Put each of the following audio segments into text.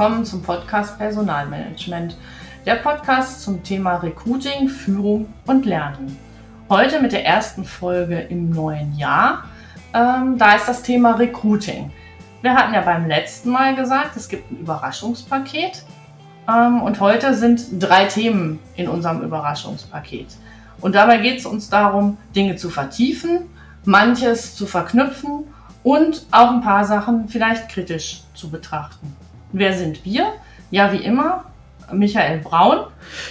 willkommen zum Podcast Personalmanagement, der Podcast zum Thema Recruiting, Führung und Lernen. Heute mit der ersten Folge im neuen Jahr. Ähm, da ist das Thema Recruiting. Wir hatten ja beim letzten Mal gesagt, es gibt ein Überraschungspaket. Ähm, und heute sind drei Themen in unserem Überraschungspaket. Und dabei geht es uns darum, Dinge zu vertiefen, manches zu verknüpfen und auch ein paar Sachen vielleicht kritisch zu betrachten. Wer sind wir? Ja, wie immer, Michael Braun.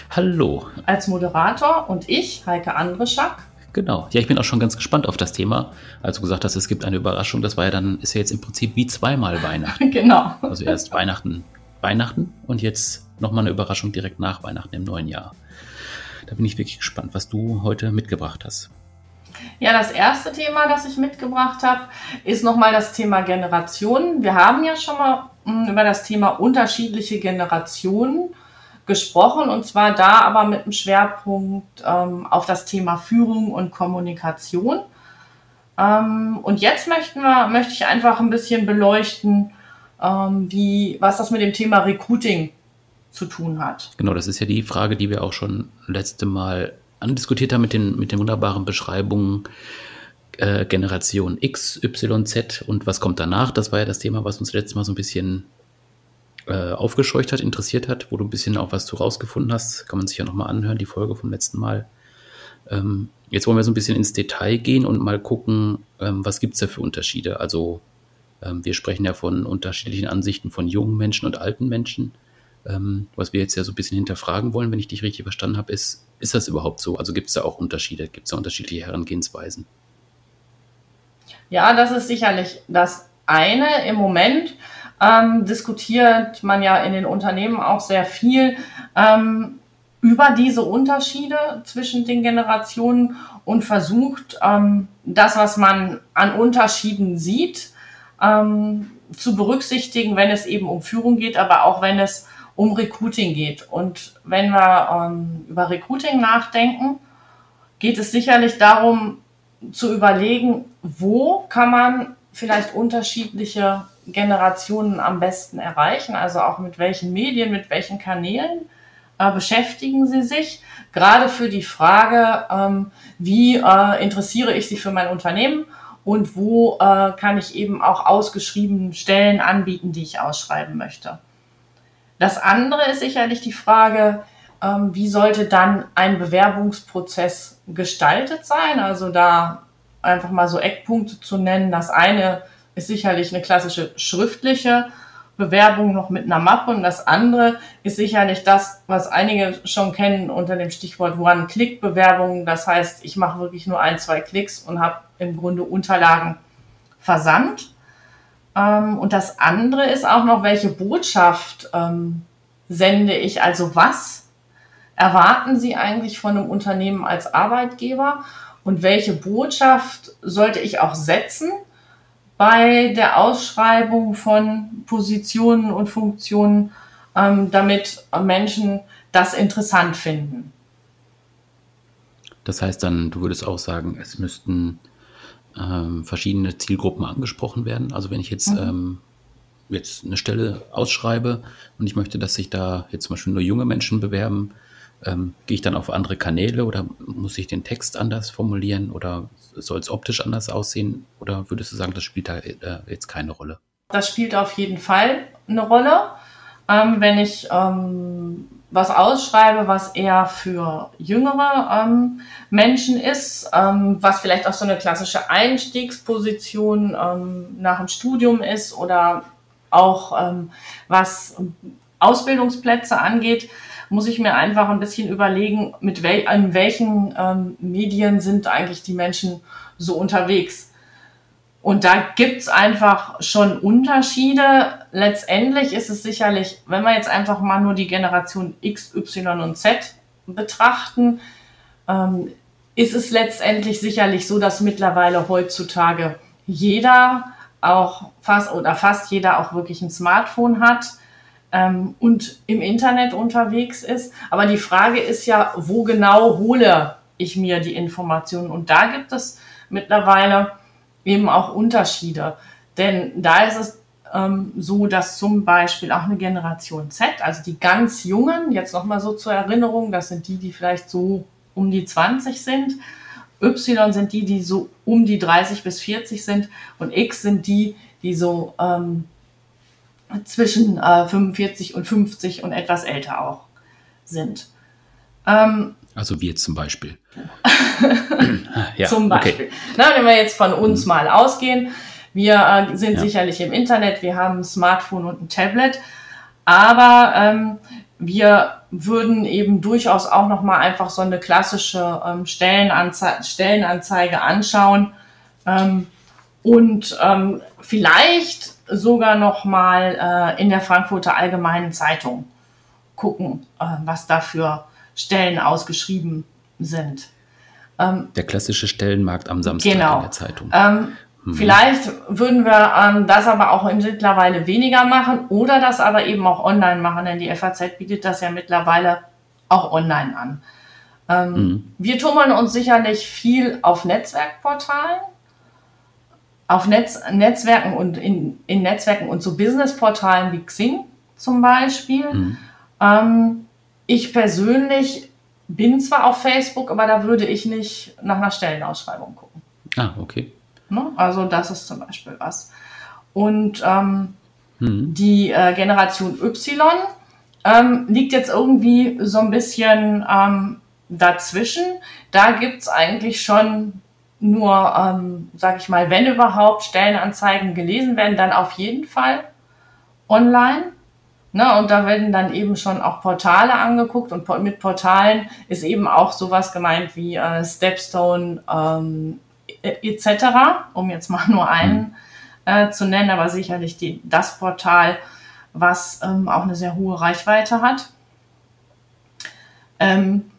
Hallo. Als Moderator und ich, Heike Andreschak. Genau. Ja, ich bin auch schon ganz gespannt auf das Thema. Als du gesagt hast, es gibt eine Überraschung, das war ja dann, ist ja jetzt im Prinzip wie zweimal Weihnachten. genau. Also erst Weihnachten, Weihnachten und jetzt nochmal eine Überraschung direkt nach Weihnachten im neuen Jahr. Da bin ich wirklich gespannt, was du heute mitgebracht hast. Ja, das erste Thema, das ich mitgebracht habe, ist nochmal das Thema Generationen. Wir haben ja schon mal über das Thema unterschiedliche Generationen gesprochen und zwar da aber mit einem Schwerpunkt ähm, auf das Thema Führung und Kommunikation. Ähm, und jetzt möchten wir, möchte ich einfach ein bisschen beleuchten, ähm, wie, was das mit dem Thema Recruiting zu tun hat. Genau, das ist ja die Frage, die wir auch schon letzte Mal andiskutiert haben mit den, mit den wunderbaren Beschreibungen äh, Generation X, Y, Z und was kommt danach. Das war ja das Thema, was uns letztes Mal so ein bisschen äh, aufgescheucht hat, interessiert hat, wo du ein bisschen auch was zu rausgefunden hast. Kann man sich ja nochmal anhören, die Folge vom letzten Mal. Ähm, jetzt wollen wir so ein bisschen ins Detail gehen und mal gucken, ähm, was gibt es da für Unterschiede. Also ähm, wir sprechen ja von unterschiedlichen Ansichten von jungen Menschen und alten Menschen. Ähm, was wir jetzt ja so ein bisschen hinterfragen wollen, wenn ich dich richtig verstanden habe, ist, ist das überhaupt so? Also gibt es da auch Unterschiede? Gibt es da unterschiedliche Herangehensweisen? Ja, das ist sicherlich das eine. Im Moment ähm, diskutiert man ja in den Unternehmen auch sehr viel ähm, über diese Unterschiede zwischen den Generationen und versucht, ähm, das, was man an Unterschieden sieht, ähm, zu berücksichtigen, wenn es eben um Führung geht, aber auch wenn es um Recruiting geht. Und wenn wir ähm, über Recruiting nachdenken, geht es sicherlich darum zu überlegen, wo kann man vielleicht unterschiedliche Generationen am besten erreichen, also auch mit welchen Medien, mit welchen Kanälen äh, beschäftigen sie sich. Gerade für die Frage, ähm, wie äh, interessiere ich sie für mein Unternehmen und wo äh, kann ich eben auch ausgeschriebene Stellen anbieten, die ich ausschreiben möchte. Das andere ist sicherlich die Frage, ähm, wie sollte dann ein Bewerbungsprozess gestaltet sein? Also da einfach mal so Eckpunkte zu nennen. Das eine ist sicherlich eine klassische schriftliche Bewerbung noch mit einer Mappe und das andere ist sicherlich das, was einige schon kennen unter dem Stichwort One-Click-Bewerbung. Das heißt, ich mache wirklich nur ein, zwei Klicks und habe im Grunde Unterlagen versandt. Ähm, und das andere ist auch noch, welche Botschaft ähm, sende ich, also was erwarten Sie eigentlich von einem Unternehmen als Arbeitgeber und welche Botschaft sollte ich auch setzen bei der Ausschreibung von Positionen und Funktionen, ähm, damit Menschen das interessant finden. Das heißt dann, du würdest auch sagen, es müssten ähm, verschiedene Zielgruppen angesprochen werden. Also wenn ich jetzt, mhm. ähm, jetzt eine Stelle ausschreibe und ich möchte, dass sich da jetzt zum Beispiel nur junge Menschen bewerben, ähm, gehe ich dann auf andere Kanäle oder muss ich den Text anders formulieren oder soll es optisch anders aussehen? Oder würdest du sagen, das spielt da äh, jetzt keine Rolle? Das spielt auf jeden Fall eine Rolle. Ähm, wenn ich ähm, was ausschreibe, was eher für jüngere ähm, Menschen ist, ähm, was vielleicht auch so eine klassische Einstiegsposition ähm, nach dem Studium ist oder auch was Ausbildungsplätze angeht, muss ich mir einfach ein bisschen überlegen, mit wel an welchen ähm, Medien sind eigentlich die Menschen so unterwegs. Und da gibt's einfach schon Unterschiede. Letztendlich ist es sicherlich, wenn wir jetzt einfach mal nur die Generation X, Y und Z betrachten, ähm, ist es letztendlich sicherlich so, dass mittlerweile heutzutage jeder auch fast oder fast jeder auch wirklich ein Smartphone hat ähm, und im Internet unterwegs ist. Aber die Frage ist ja, wo genau hole ich mir die Informationen? Und da gibt es mittlerweile eben auch Unterschiede. Denn da ist es ähm, so, dass zum Beispiel auch eine Generation Z, also die ganz Jungen, jetzt nochmal so zur Erinnerung, das sind die, die vielleicht so um die 20 sind, Y sind die, die so um die 30 bis 40 sind und X sind die, die so ähm, zwischen äh, 45 und 50 und etwas älter auch sind. Ähm, also wir zum Beispiel. ja, zum Beispiel. Okay. Na, wenn wir jetzt von uns mhm. mal ausgehen, wir äh, sind ja. sicherlich im Internet, wir haben ein Smartphone und ein Tablet, aber ähm, wir würden eben durchaus auch noch mal einfach so eine klassische ähm, Stellenanze Stellenanzeige anschauen ähm, und ähm, vielleicht sogar noch mal äh, in der Frankfurter Allgemeinen Zeitung gucken, äh, was da für Stellen ausgeschrieben sind. Ähm, der klassische Stellenmarkt am Samstag genau. in der Zeitung. Ähm, mhm. Vielleicht würden wir ähm, das aber auch mittlerweile weniger machen oder das aber eben auch online machen, denn die FAZ bietet das ja mittlerweile auch online an. Ähm, mhm. Wir tummeln uns sicherlich viel auf Netzwerkportalen, auf Netz, Netzwerken und in, in Netzwerken und so Businessportalen wie Xing zum Beispiel. Mhm. Ähm, ich persönlich bin zwar auf Facebook, aber da würde ich nicht nach einer Stellenausschreibung gucken. Ah, okay. Ne? Also das ist zum Beispiel was. Und ähm, mhm. die äh, Generation Y ähm, liegt jetzt irgendwie so ein bisschen ähm, dazwischen. Da gibt es eigentlich schon nur, ähm, sag ich mal, wenn überhaupt Stellenanzeigen gelesen werden, dann auf jeden Fall online. Ne, und da werden dann eben schon auch Portale angeguckt und mit Portalen ist eben auch sowas gemeint wie äh, Stepstone ähm, etc., um jetzt mal nur einen äh, zu nennen, aber sicherlich die, das Portal, was ähm, auch eine sehr hohe Reichweite hat. Ähm,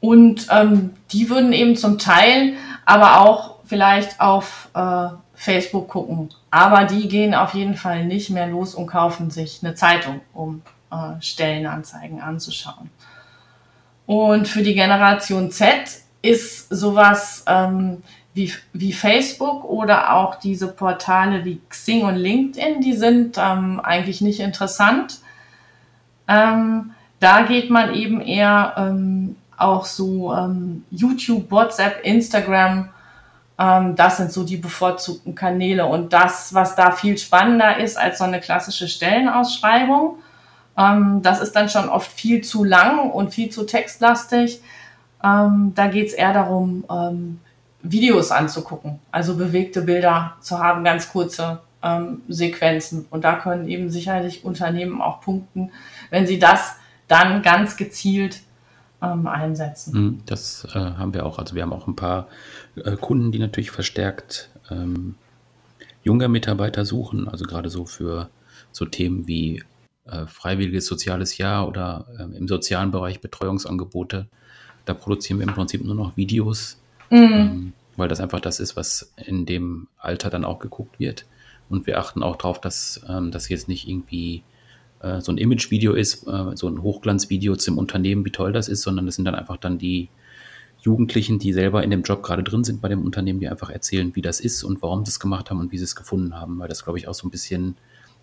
und ähm, die würden eben zum Teil aber auch vielleicht auf äh, Facebook gucken. Aber die gehen auf jeden Fall nicht mehr los und kaufen sich eine Zeitung, um äh, Stellenanzeigen anzuschauen. Und für die Generation Z ist sowas ähm, wie, wie Facebook oder auch diese Portale wie Xing und LinkedIn, die sind ähm, eigentlich nicht interessant. Ähm, da geht man eben eher ähm, auch so ähm, YouTube, WhatsApp, Instagram ähm, das sind so die bevorzugten Kanäle. Und das, was da viel spannender ist als so eine klassische Stellenausschreibung, ähm, das ist dann schon oft viel zu lang und viel zu textlastig. Ähm, da geht es eher darum, ähm, Videos anzugucken, also bewegte Bilder zu haben, ganz kurze ähm, Sequenzen. Und da können eben sicherlich Unternehmen auch punkten, wenn sie das dann ganz gezielt ähm, einsetzen. Mhm, das äh, haben wir auch. Also wir haben auch ein paar äh, Kunden, die natürlich verstärkt ähm, junge Mitarbeiter suchen, also gerade so für so Themen wie äh, freiwilliges soziales Jahr oder äh, im sozialen Bereich Betreuungsangebote. Da produzieren wir im Prinzip nur noch Videos, mhm. ähm, weil das einfach das ist, was in dem Alter dann auch geguckt wird. Und wir achten auch darauf, dass ähm, das jetzt nicht irgendwie äh, so ein Image-Video ist, äh, so ein Hochglanzvideo zum Unternehmen, wie toll das ist, sondern das sind dann einfach dann die Jugendlichen, die selber in dem Job gerade drin sind bei dem Unternehmen, die einfach erzählen, wie das ist und warum sie es gemacht haben und wie sie es gefunden haben, weil das, glaube ich, auch so ein bisschen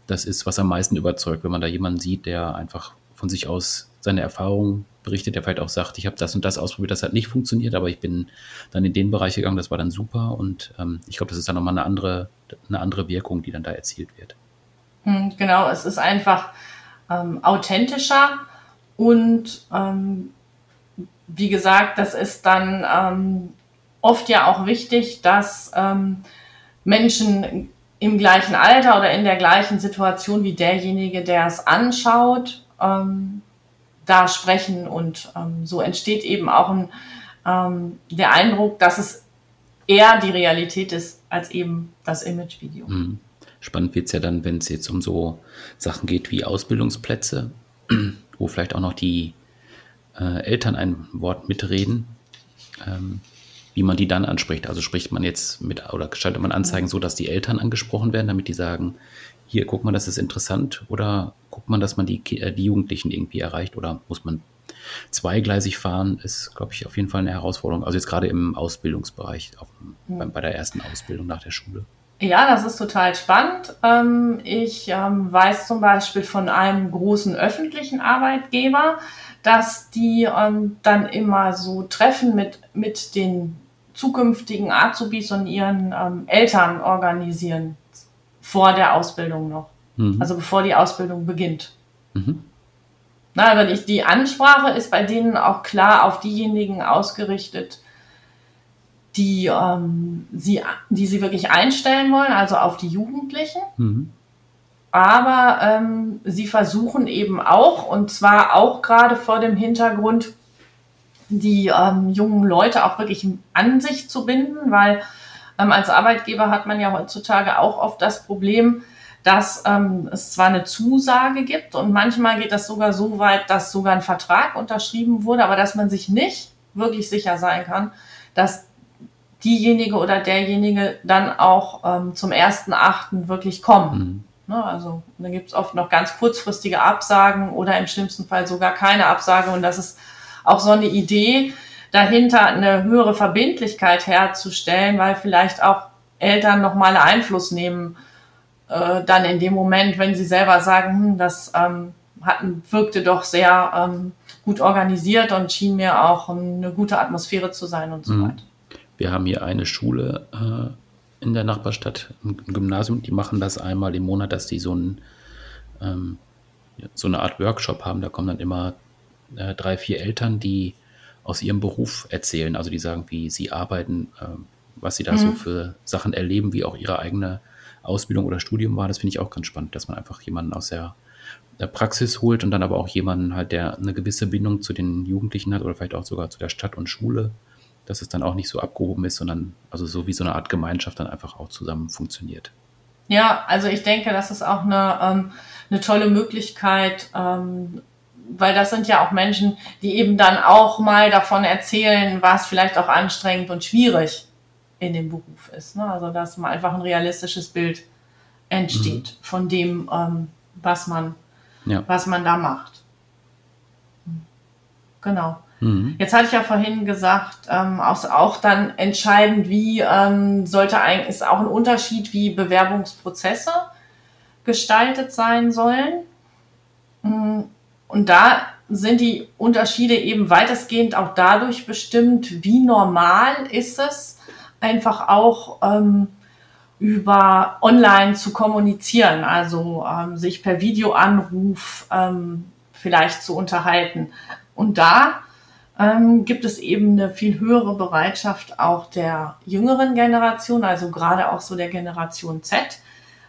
das ist, was am meisten überzeugt, wenn man da jemanden sieht, der einfach von sich aus seine Erfahrungen berichtet, der vielleicht auch sagt, ich habe das und das ausprobiert, das hat nicht funktioniert, aber ich bin dann in den Bereich gegangen, das war dann super und ähm, ich glaube, das ist dann nochmal eine andere, eine andere Wirkung, die dann da erzielt wird. Hm, genau, es ist einfach ähm, authentischer und ähm, wie gesagt, das ist dann ähm, oft ja auch wichtig, dass ähm, Menschen im gleichen Alter oder in der gleichen Situation wie derjenige, der es anschaut, ähm, da sprechen und ähm, so entsteht eben auch ein, der Eindruck, dass es eher die Realität ist als eben das Imagevideo. Mhm. Spannend wird es ja dann, wenn es jetzt um so Sachen geht wie Ausbildungsplätze, wo vielleicht auch noch die äh, Eltern ein Wort mitreden, ähm, wie man die dann anspricht. Also spricht man jetzt mit oder gestaltet man Anzeigen so, dass die Eltern angesprochen werden, damit die sagen, hier guck mal, das ist interessant oder guckt man, dass man die, äh, die Jugendlichen irgendwie erreicht oder muss man zweigleisig fahren, ist, glaube ich, auf jeden Fall eine Herausforderung. Also jetzt gerade im Ausbildungsbereich, auf, ja. bei, bei der ersten Ausbildung nach der Schule. Ja, das ist total spannend. Ähm, ich ähm, weiß zum Beispiel von einem großen öffentlichen Arbeitgeber, dass die ähm, dann immer so Treffen mit, mit den zukünftigen Azubis und ihren Eltern organisieren, vor der Ausbildung noch. Mhm. Also bevor die Ausbildung beginnt. Mhm. Na, aber ich, die Ansprache ist bei denen auch klar auf diejenigen ausgerichtet, die, ähm, sie, die sie wirklich einstellen wollen, also auf die Jugendlichen. Mhm. Aber ähm, sie versuchen eben auch, und zwar auch gerade vor dem Hintergrund, die ähm, jungen Leute auch wirklich an sich zu binden, weil ähm, als Arbeitgeber hat man ja heutzutage auch oft das Problem, dass ähm, es zwar eine Zusage gibt und manchmal geht das sogar so weit, dass sogar ein Vertrag unterschrieben wurde, aber dass man sich nicht wirklich sicher sein kann, dass diejenige oder derjenige dann auch ähm, zum ersten Achten wirklich kommen. Mhm. Ne, also da gibt es oft noch ganz kurzfristige Absagen oder im schlimmsten Fall sogar keine Absage. Und das ist auch so eine Idee dahinter, eine höhere Verbindlichkeit herzustellen, weil vielleicht auch Eltern nochmal Einfluss nehmen, äh, dann in dem Moment, wenn sie selber sagen, hm, das ähm, hat, wirkte doch sehr ähm, gut organisiert und schien mir auch eine gute Atmosphäre zu sein und so mhm. weiter. Wir haben hier eine Schule äh, in der Nachbarstadt, ein Gymnasium, die machen das einmal im Monat, dass die so, ein, ähm, so eine Art Workshop haben. Da kommen dann immer äh, drei, vier Eltern, die aus ihrem Beruf erzählen. Also die sagen, wie sie arbeiten, äh, was sie da mhm. so für Sachen erleben, wie auch ihre eigene Ausbildung oder Studium war. Das finde ich auch ganz spannend, dass man einfach jemanden aus der, der Praxis holt und dann aber auch jemanden halt, der eine gewisse Bindung zu den Jugendlichen hat oder vielleicht auch sogar zu der Stadt und Schule dass es dann auch nicht so abgehoben ist, sondern also so wie so eine Art Gemeinschaft dann einfach auch zusammen funktioniert. Ja, also ich denke, das ist auch eine, ähm, eine tolle Möglichkeit, ähm, weil das sind ja auch Menschen, die eben dann auch mal davon erzählen, was vielleicht auch anstrengend und schwierig in dem Beruf ist. Ne? Also dass mal einfach ein realistisches Bild entsteht mhm. von dem, ähm, was man, ja. was man da macht. Genau. Mhm. Jetzt hatte ich ja vorhin gesagt, ähm, auch, auch dann entscheidend, wie ähm, sollte eigentlich, ist auch ein Unterschied, wie Bewerbungsprozesse gestaltet sein sollen. Mm, und da sind die Unterschiede eben weitestgehend auch dadurch bestimmt, wie normal ist es, einfach auch ähm, über online zu kommunizieren, also ähm, sich per Videoanruf ähm, vielleicht zu unterhalten. Und da ähm, gibt es eben eine viel höhere Bereitschaft auch der jüngeren Generation, also gerade auch so der Generation Z,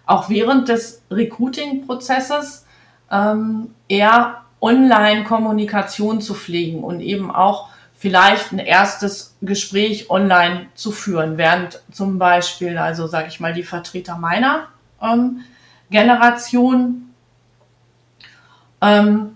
auch während des Recruiting-Prozesses ähm, eher Online-Kommunikation zu pflegen und eben auch vielleicht ein erstes Gespräch online zu führen, während zum Beispiel, also sage ich mal, die Vertreter meiner ähm, Generation ähm,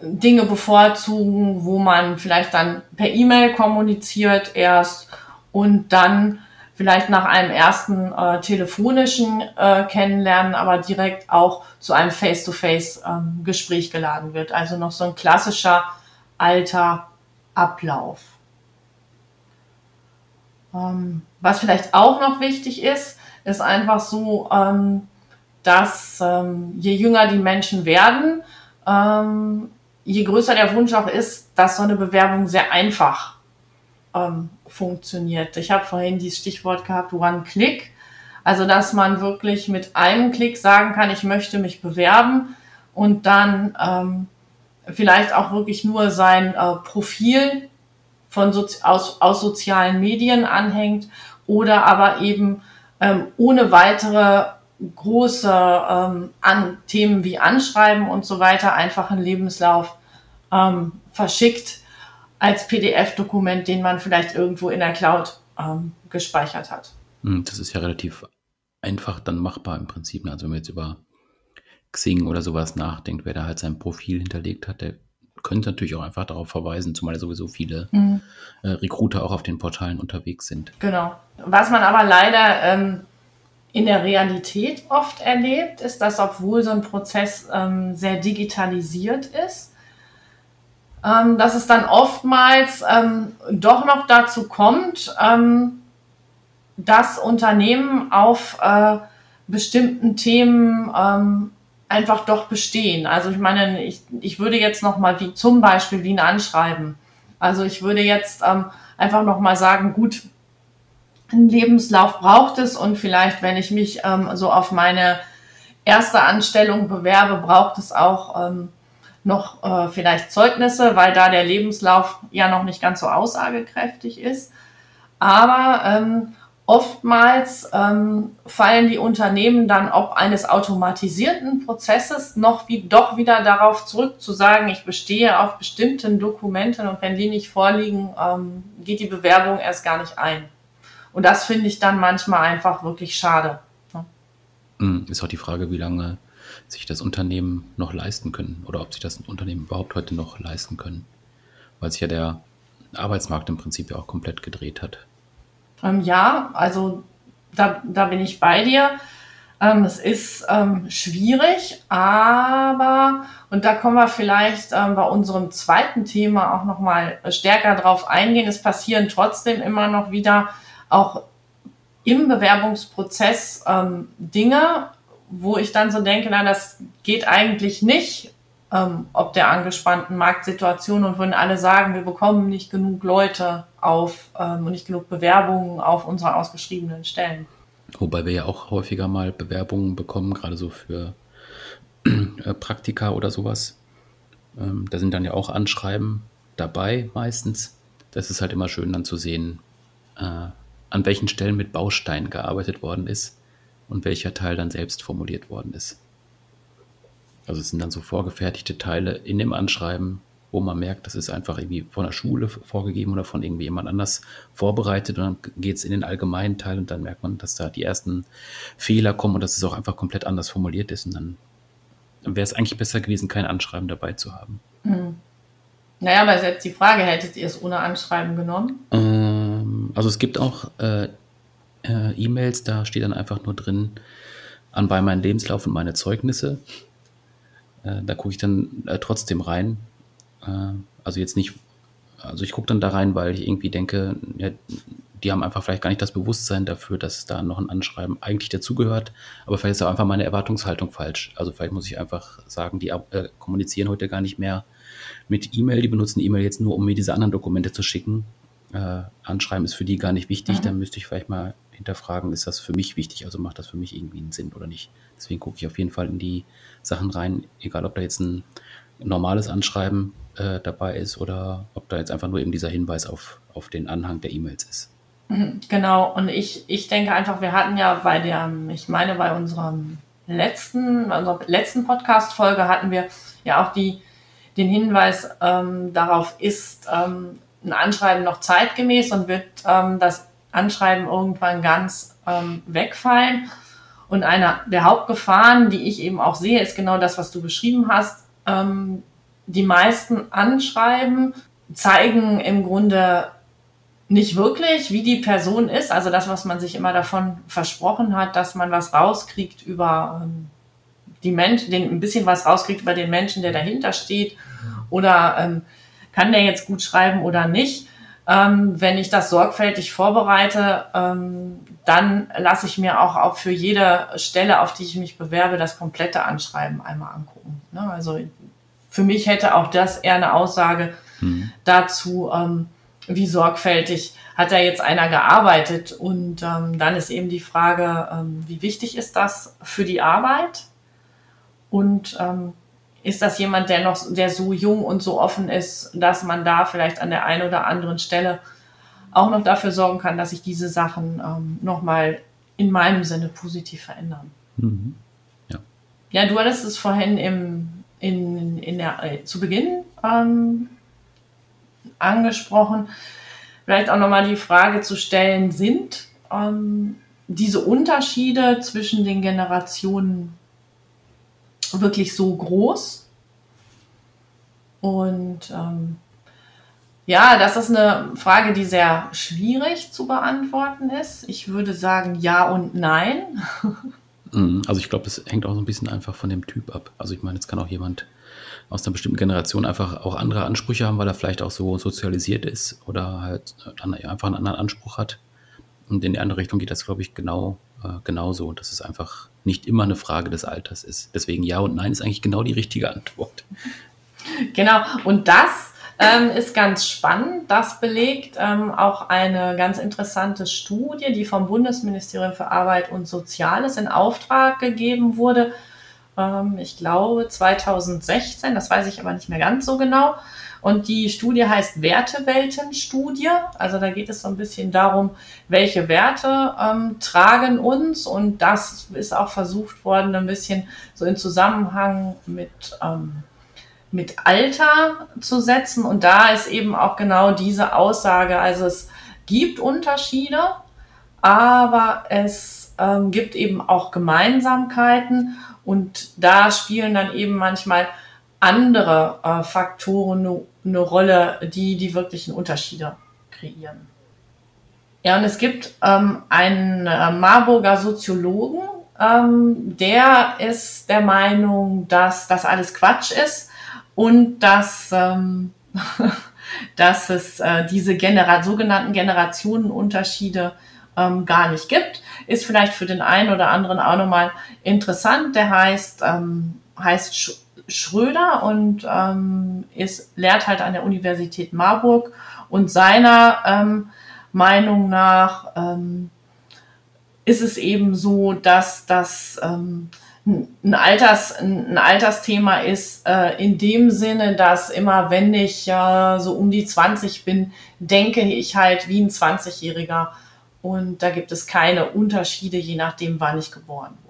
Dinge bevorzugen, wo man vielleicht dann per E-Mail kommuniziert erst und dann vielleicht nach einem ersten äh, telefonischen äh, Kennenlernen, aber direkt auch zu einem Face-to-Face-Gespräch ähm, geladen wird. Also noch so ein klassischer alter Ablauf. Ähm, was vielleicht auch noch wichtig ist, ist einfach so, ähm, dass ähm, je jünger die Menschen werden, ähm, je größer der Wunsch auch ist, dass so eine Bewerbung sehr einfach ähm, funktioniert. Ich habe vorhin dieses Stichwort gehabt, One-Click. Also, dass man wirklich mit einem Klick sagen kann, ich möchte mich bewerben und dann ähm, vielleicht auch wirklich nur sein äh, Profil von Sozi aus, aus sozialen Medien anhängt oder aber eben ähm, ohne weitere große ähm, an Themen wie Anschreiben und so weiter einfach einen Lebenslauf ähm, verschickt als PDF-Dokument, den man vielleicht irgendwo in der Cloud ähm, gespeichert hat. Hm, das ist ja relativ einfach dann machbar im Prinzip. Also wenn man jetzt über Xing oder sowas nachdenkt, wer da halt sein Profil hinterlegt hat, der könnte natürlich auch einfach darauf verweisen, zumal sowieso viele mhm. äh, Recruiter auch auf den Portalen unterwegs sind. Genau. Was man aber leider ähm, in der Realität oft erlebt, ist, dass obwohl so ein Prozess ähm, sehr digitalisiert ist, ähm, dass es dann oftmals ähm, doch noch dazu kommt, ähm, dass Unternehmen auf äh, bestimmten Themen ähm, einfach doch bestehen. Also ich meine, ich, ich würde jetzt noch mal wie zum Beispiel wie ein Anschreiben. Also ich würde jetzt ähm, einfach noch mal sagen, gut, ein Lebenslauf braucht es und vielleicht, wenn ich mich ähm, so auf meine erste Anstellung bewerbe, braucht es auch ähm, noch äh, vielleicht Zeugnisse, weil da der Lebenslauf ja noch nicht ganz so aussagekräftig ist. Aber ähm, oftmals ähm, fallen die Unternehmen dann ob eines automatisierten Prozesses noch wie doch wieder darauf zurück zu sagen, ich bestehe auf bestimmten Dokumenten und wenn die nicht vorliegen, ähm, geht die Bewerbung erst gar nicht ein. Und das finde ich dann manchmal einfach wirklich schade. Hm, ist auch die Frage, wie lange sich das Unternehmen noch leisten können oder ob sich das Unternehmen überhaupt heute noch leisten können, weil sich ja der Arbeitsmarkt im Prinzip ja auch komplett gedreht hat. Ähm, ja, also da, da bin ich bei dir. Ähm, es ist ähm, schwierig, aber, und da kommen wir vielleicht ähm, bei unserem zweiten Thema auch nochmal stärker drauf eingehen, es passieren trotzdem immer noch wieder auch im Bewerbungsprozess ähm, Dinge, wo ich dann so denke, na, das geht eigentlich nicht, ähm, ob der angespannten Marktsituation und wenn alle sagen, wir bekommen nicht genug Leute auf ähm, und nicht genug Bewerbungen auf unsere ausgeschriebenen Stellen. Wobei wir ja auch häufiger mal Bewerbungen bekommen, gerade so für äh, Praktika oder sowas. Ähm, da sind dann ja auch Anschreiben dabei meistens. Das ist halt immer schön dann zu sehen, äh, an welchen Stellen mit Bausteinen gearbeitet worden ist und welcher Teil dann selbst formuliert worden ist. Also es sind dann so vorgefertigte Teile in dem Anschreiben, wo man merkt, das ist einfach irgendwie von der Schule vorgegeben oder von irgendwie jemand anders vorbereitet und dann geht es in den allgemeinen Teil und dann merkt man, dass da die ersten Fehler kommen und dass es auch einfach komplett anders formuliert ist und dann wäre es eigentlich besser gewesen, kein Anschreiben dabei zu haben. Hm. Naja, aber jetzt die Frage, hättet ihr es ohne Anschreiben genommen? Ähm, also es gibt auch äh, äh, E-Mails, da steht dann einfach nur drin, anbei meinen Lebenslauf und meine Zeugnisse. Äh, da gucke ich dann äh, trotzdem rein. Äh, also jetzt nicht, also ich gucke dann da rein, weil ich irgendwie denke, ja, die haben einfach vielleicht gar nicht das Bewusstsein dafür, dass da noch ein Anschreiben eigentlich dazugehört. Aber vielleicht ist auch einfach meine Erwartungshaltung falsch. Also vielleicht muss ich einfach sagen, die äh, kommunizieren heute gar nicht mehr mit E-Mail. Die benutzen E-Mail jetzt nur, um mir diese anderen Dokumente zu schicken. Äh, Anschreiben ist für die gar nicht wichtig. Mhm. Dann müsste ich vielleicht mal hinterfragen, ist das für mich wichtig? Also macht das für mich irgendwie einen Sinn oder nicht? Deswegen gucke ich auf jeden Fall in die Sachen rein, egal ob da jetzt ein normales Anschreiben äh, dabei ist oder ob da jetzt einfach nur eben dieser Hinweis auf, auf den Anhang der E-Mails ist. Mhm, genau, und ich, ich denke einfach, wir hatten ja bei der, ich meine, bei unserem letzten, unserer letzten Podcast-Folge hatten wir ja auch die, den Hinweis ähm, darauf, ist ähm, ein Anschreiben noch zeitgemäß und wird ähm, das Anschreiben irgendwann ganz ähm, wegfallen. Und einer der Hauptgefahren, die ich eben auch sehe, ist genau das, was du beschrieben hast. Ähm, die meisten Anschreiben zeigen im Grunde nicht wirklich, wie die Person ist. Also das, was man sich immer davon versprochen hat, dass man was rauskriegt über ähm, die Menschen, den, ein bisschen was rauskriegt über den Menschen, der dahinter steht. Oder ähm, kann der jetzt gut schreiben oder nicht. Ähm, wenn ich das sorgfältig vorbereite, ähm, dann lasse ich mir auch, auch für jede Stelle, auf die ich mich bewerbe, das komplette Anschreiben einmal angucken. Ne? Also für mich hätte auch das eher eine Aussage mhm. dazu, ähm, wie sorgfältig hat da jetzt einer gearbeitet. Und ähm, dann ist eben die Frage, ähm, wie wichtig ist das für die Arbeit? Und ähm, ist das jemand, der noch, der so jung und so offen ist, dass man da vielleicht an der einen oder anderen Stelle auch noch dafür sorgen kann, dass sich diese Sachen ähm, nochmal in meinem Sinne positiv verändern. Mhm. Ja. ja, du hattest es vorhin im, in, in der, äh, zu Beginn ähm, angesprochen. Vielleicht auch nochmal die Frage zu stellen, sind ähm, diese Unterschiede zwischen den Generationen wirklich so groß. Und ähm, ja, das ist eine Frage, die sehr schwierig zu beantworten ist. Ich würde sagen ja und nein. Mhm, also ich glaube, das hängt auch so ein bisschen einfach von dem Typ ab. Also ich meine, jetzt kann auch jemand aus einer bestimmten Generation einfach auch andere Ansprüche haben, weil er vielleicht auch so sozialisiert ist oder halt einfach einen anderen Anspruch hat. Und in die andere Richtung geht das, glaube ich, genau äh, genauso, dass es einfach nicht immer eine Frage des Alters ist. Deswegen ja und nein ist eigentlich genau die richtige Antwort. Genau, und das ähm, ist ganz spannend. Das belegt ähm, auch eine ganz interessante Studie, die vom Bundesministerium für Arbeit und Soziales in Auftrag gegeben wurde. Ähm, ich glaube 2016, das weiß ich aber nicht mehr ganz so genau. Und die Studie heißt Werteweltenstudie. Also da geht es so ein bisschen darum, welche Werte ähm, tragen uns. Und das ist auch versucht worden, ein bisschen so in Zusammenhang mit, ähm, mit Alter zu setzen. Und da ist eben auch genau diese Aussage. Also es gibt Unterschiede, aber es ähm, gibt eben auch Gemeinsamkeiten. Und da spielen dann eben manchmal andere äh, Faktoren eine ne Rolle, die die wirklichen Unterschiede kreieren. Ja, und es gibt ähm, einen äh, Marburger Soziologen, ähm, der ist der Meinung, dass das alles Quatsch ist und dass, ähm, dass es äh, diese Genera sogenannten Generationenunterschiede ähm, gar nicht gibt. Ist vielleicht für den einen oder anderen auch nochmal interessant. Der heißt, ähm, heißt Schröder und ähm, ist, lehrt halt an der Universität Marburg und seiner ähm, Meinung nach ähm, ist es eben so, dass das ähm, ein, Alters, ein Altersthema ist, äh, in dem Sinne, dass immer wenn ich äh, so um die 20 bin, denke ich halt wie ein 20-Jähriger. Und da gibt es keine Unterschiede, je nachdem, wann ich geboren wurde.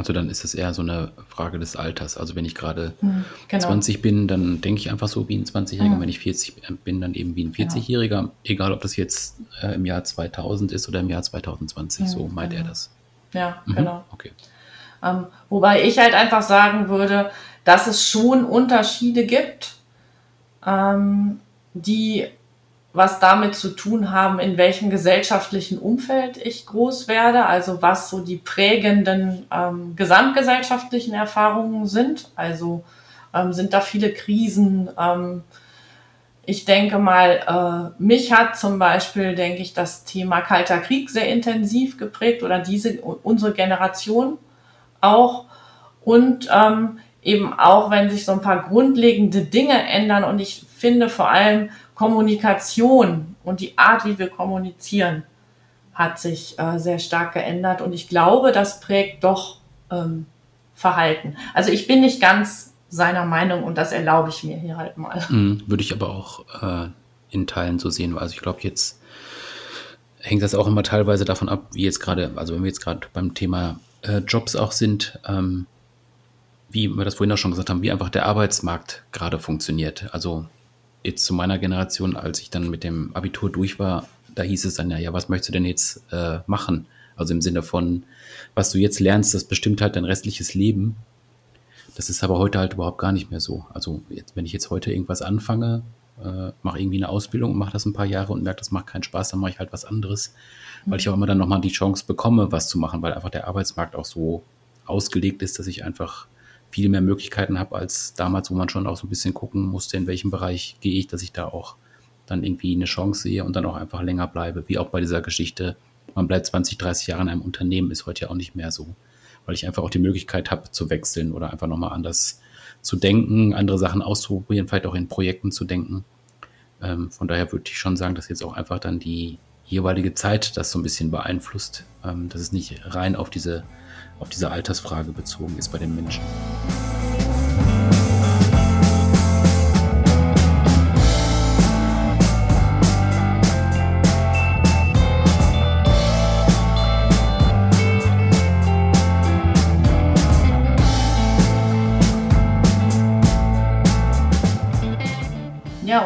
Also dann ist es eher so eine Frage des Alters. Also wenn ich gerade hm, genau. 20 bin, dann denke ich einfach so wie ein 20-Jähriger. Hm. Wenn ich 40 bin, dann eben wie ein 40-Jähriger. Genau. Egal, ob das jetzt äh, im Jahr 2000 ist oder im Jahr 2020. Hm, so meint genau. er das. Ja, mhm. genau. Okay. Ähm, wobei ich halt einfach sagen würde, dass es schon Unterschiede gibt, ähm, die was damit zu tun haben, in welchem gesellschaftlichen Umfeld ich groß werde, also was so die prägenden ähm, gesamtgesellschaftlichen Erfahrungen sind. Also ähm, sind da viele Krisen. Ähm, ich denke mal, äh, mich hat zum Beispiel, denke ich, das Thema Kalter Krieg sehr intensiv geprägt oder diese unsere Generation auch. Und ähm, eben auch, wenn sich so ein paar grundlegende Dinge ändern und ich finde vor allem Kommunikation und die Art, wie wir kommunizieren, hat sich äh, sehr stark geändert und ich glaube, das prägt doch ähm, Verhalten. Also ich bin nicht ganz seiner Meinung und das erlaube ich mir hier halt mal. Mhm, würde ich aber auch äh, in Teilen so sehen. Also ich glaube, jetzt hängt das auch immer teilweise davon ab, wie jetzt gerade, also wenn wir jetzt gerade beim Thema äh, Jobs auch sind, ähm, wie wir das vorhin auch schon gesagt haben, wie einfach der Arbeitsmarkt gerade funktioniert. Also jetzt zu meiner Generation, als ich dann mit dem Abitur durch war, da hieß es dann ja, ja, was möchtest du denn jetzt äh, machen? Also im Sinne von, was du jetzt lernst, das bestimmt halt dein restliches Leben. Das ist aber heute halt überhaupt gar nicht mehr so. Also jetzt, wenn ich jetzt heute irgendwas anfange, äh, mache irgendwie eine Ausbildung und mache das ein paar Jahre und merke, das macht keinen Spaß, dann mache ich halt was anderes, weil ich auch immer dann nochmal die Chance bekomme, was zu machen, weil einfach der Arbeitsmarkt auch so ausgelegt ist, dass ich einfach viel mehr Möglichkeiten habe als damals, wo man schon auch so ein bisschen gucken musste, in welchem Bereich gehe ich, dass ich da auch dann irgendwie eine Chance sehe und dann auch einfach länger bleibe. Wie auch bei dieser Geschichte, man bleibt 20, 30 Jahre in einem Unternehmen, ist heute ja auch nicht mehr so, weil ich einfach auch die Möglichkeit habe zu wechseln oder einfach nochmal anders zu denken, andere Sachen auszuprobieren, vielleicht auch in Projekten zu denken. Ähm, von daher würde ich schon sagen, dass jetzt auch einfach dann die jeweilige Zeit das so ein bisschen beeinflusst, ähm, dass es nicht rein auf diese auf diese Altersfrage bezogen ist bei den Menschen.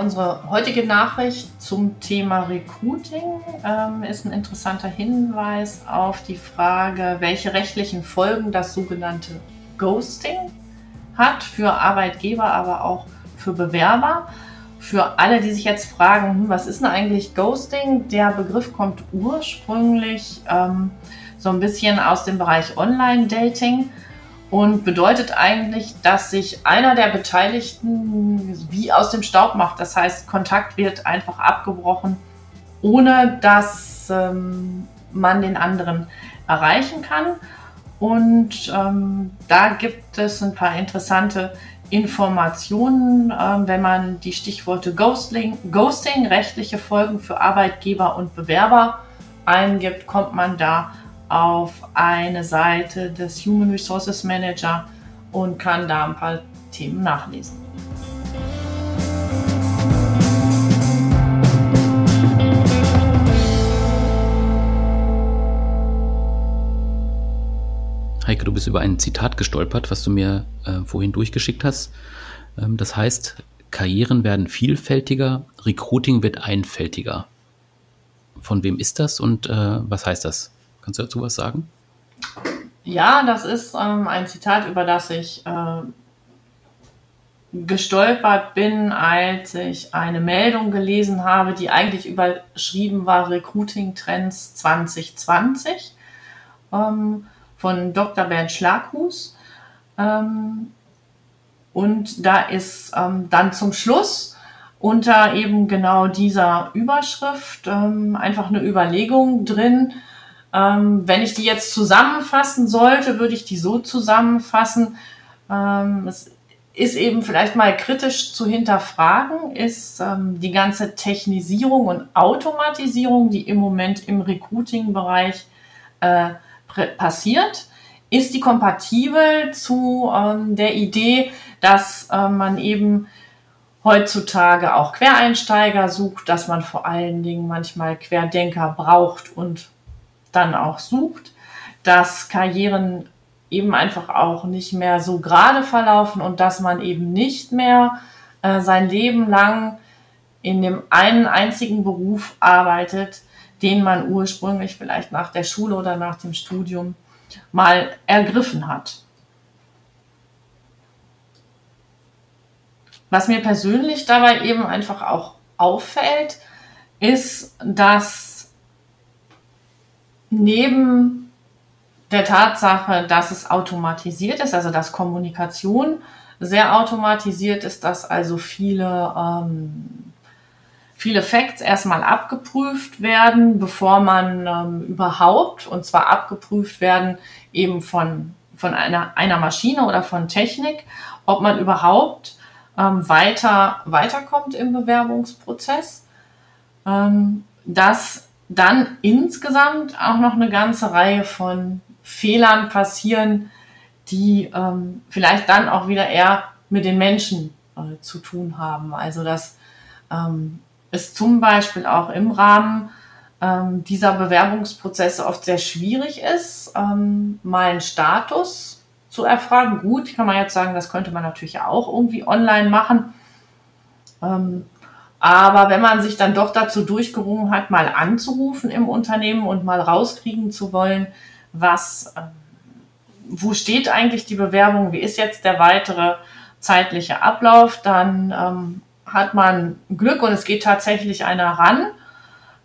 Unsere heutige Nachricht zum Thema Recruiting ähm, ist ein interessanter Hinweis auf die Frage, welche rechtlichen Folgen das sogenannte Ghosting hat für Arbeitgeber, aber auch für Bewerber. Für alle, die sich jetzt fragen, hm, was ist denn eigentlich Ghosting? Der Begriff kommt ursprünglich ähm, so ein bisschen aus dem Bereich Online-Dating und bedeutet eigentlich, dass sich einer der Beteiligten wie aus dem Staub macht. Das heißt, Kontakt wird einfach abgebrochen, ohne dass ähm, man den anderen erreichen kann. Und ähm, da gibt es ein paar interessante Informationen, ähm, wenn man die Stichworte Ghosting, Ghosting, rechtliche Folgen für Arbeitgeber und Bewerber eingibt, kommt man da auf eine Seite des Human Resources Manager und kann da ein paar Themen nachlesen. Heike, du bist über ein Zitat gestolpert, was du mir äh, vorhin durchgeschickt hast. Ähm, das heißt, Karrieren werden vielfältiger, Recruiting wird einfältiger. Von wem ist das und äh, was heißt das? Kannst du dazu was sagen? Ja, das ist ähm, ein Zitat, über das ich äh, gestolpert bin, als ich eine Meldung gelesen habe, die eigentlich überschrieben war Recruiting Trends 2020. Ähm, von Dr. Bernd Schlaghus. Ähm, und da ist ähm, dann zum Schluss unter eben genau dieser Überschrift ähm, einfach eine Überlegung drin. Ähm, wenn ich die jetzt zusammenfassen sollte, würde ich die so zusammenfassen. Ähm, es ist eben vielleicht mal kritisch zu hinterfragen, ist ähm, die ganze Technisierung und Automatisierung, die im Moment im Recruiting-Bereich äh, passiert, ist die kompatibel zu ähm, der Idee, dass äh, man eben heutzutage auch Quereinsteiger sucht, dass man vor allen Dingen manchmal Querdenker braucht und dann auch sucht, dass Karrieren eben einfach auch nicht mehr so gerade verlaufen und dass man eben nicht mehr äh, sein Leben lang in dem einen einzigen Beruf arbeitet, den man ursprünglich vielleicht nach der Schule oder nach dem Studium mal ergriffen hat. Was mir persönlich dabei eben einfach auch auffällt, ist, dass neben der Tatsache, dass es automatisiert ist, also dass Kommunikation sehr automatisiert ist, dass also viele ähm, viele Facts erstmal abgeprüft werden, bevor man ähm, überhaupt, und zwar abgeprüft werden eben von, von einer, einer Maschine oder von Technik, ob man überhaupt ähm, weiter, weiterkommt im Bewerbungsprozess. Ähm, dass dann insgesamt auch noch eine ganze Reihe von Fehlern passieren, die ähm, vielleicht dann auch wieder eher mit den Menschen äh, zu tun haben. Also dass ähm, es zum Beispiel auch im Rahmen ähm, dieser Bewerbungsprozesse oft sehr schwierig ist, ähm, mal einen Status zu erfragen. Gut, kann man jetzt sagen, das könnte man natürlich auch irgendwie online machen. Ähm, aber wenn man sich dann doch dazu durchgerungen hat, mal anzurufen im Unternehmen und mal rauskriegen zu wollen, was, ähm, wo steht eigentlich die Bewerbung, wie ist jetzt der weitere zeitliche Ablauf, dann ähm, hat man Glück und es geht tatsächlich einer ran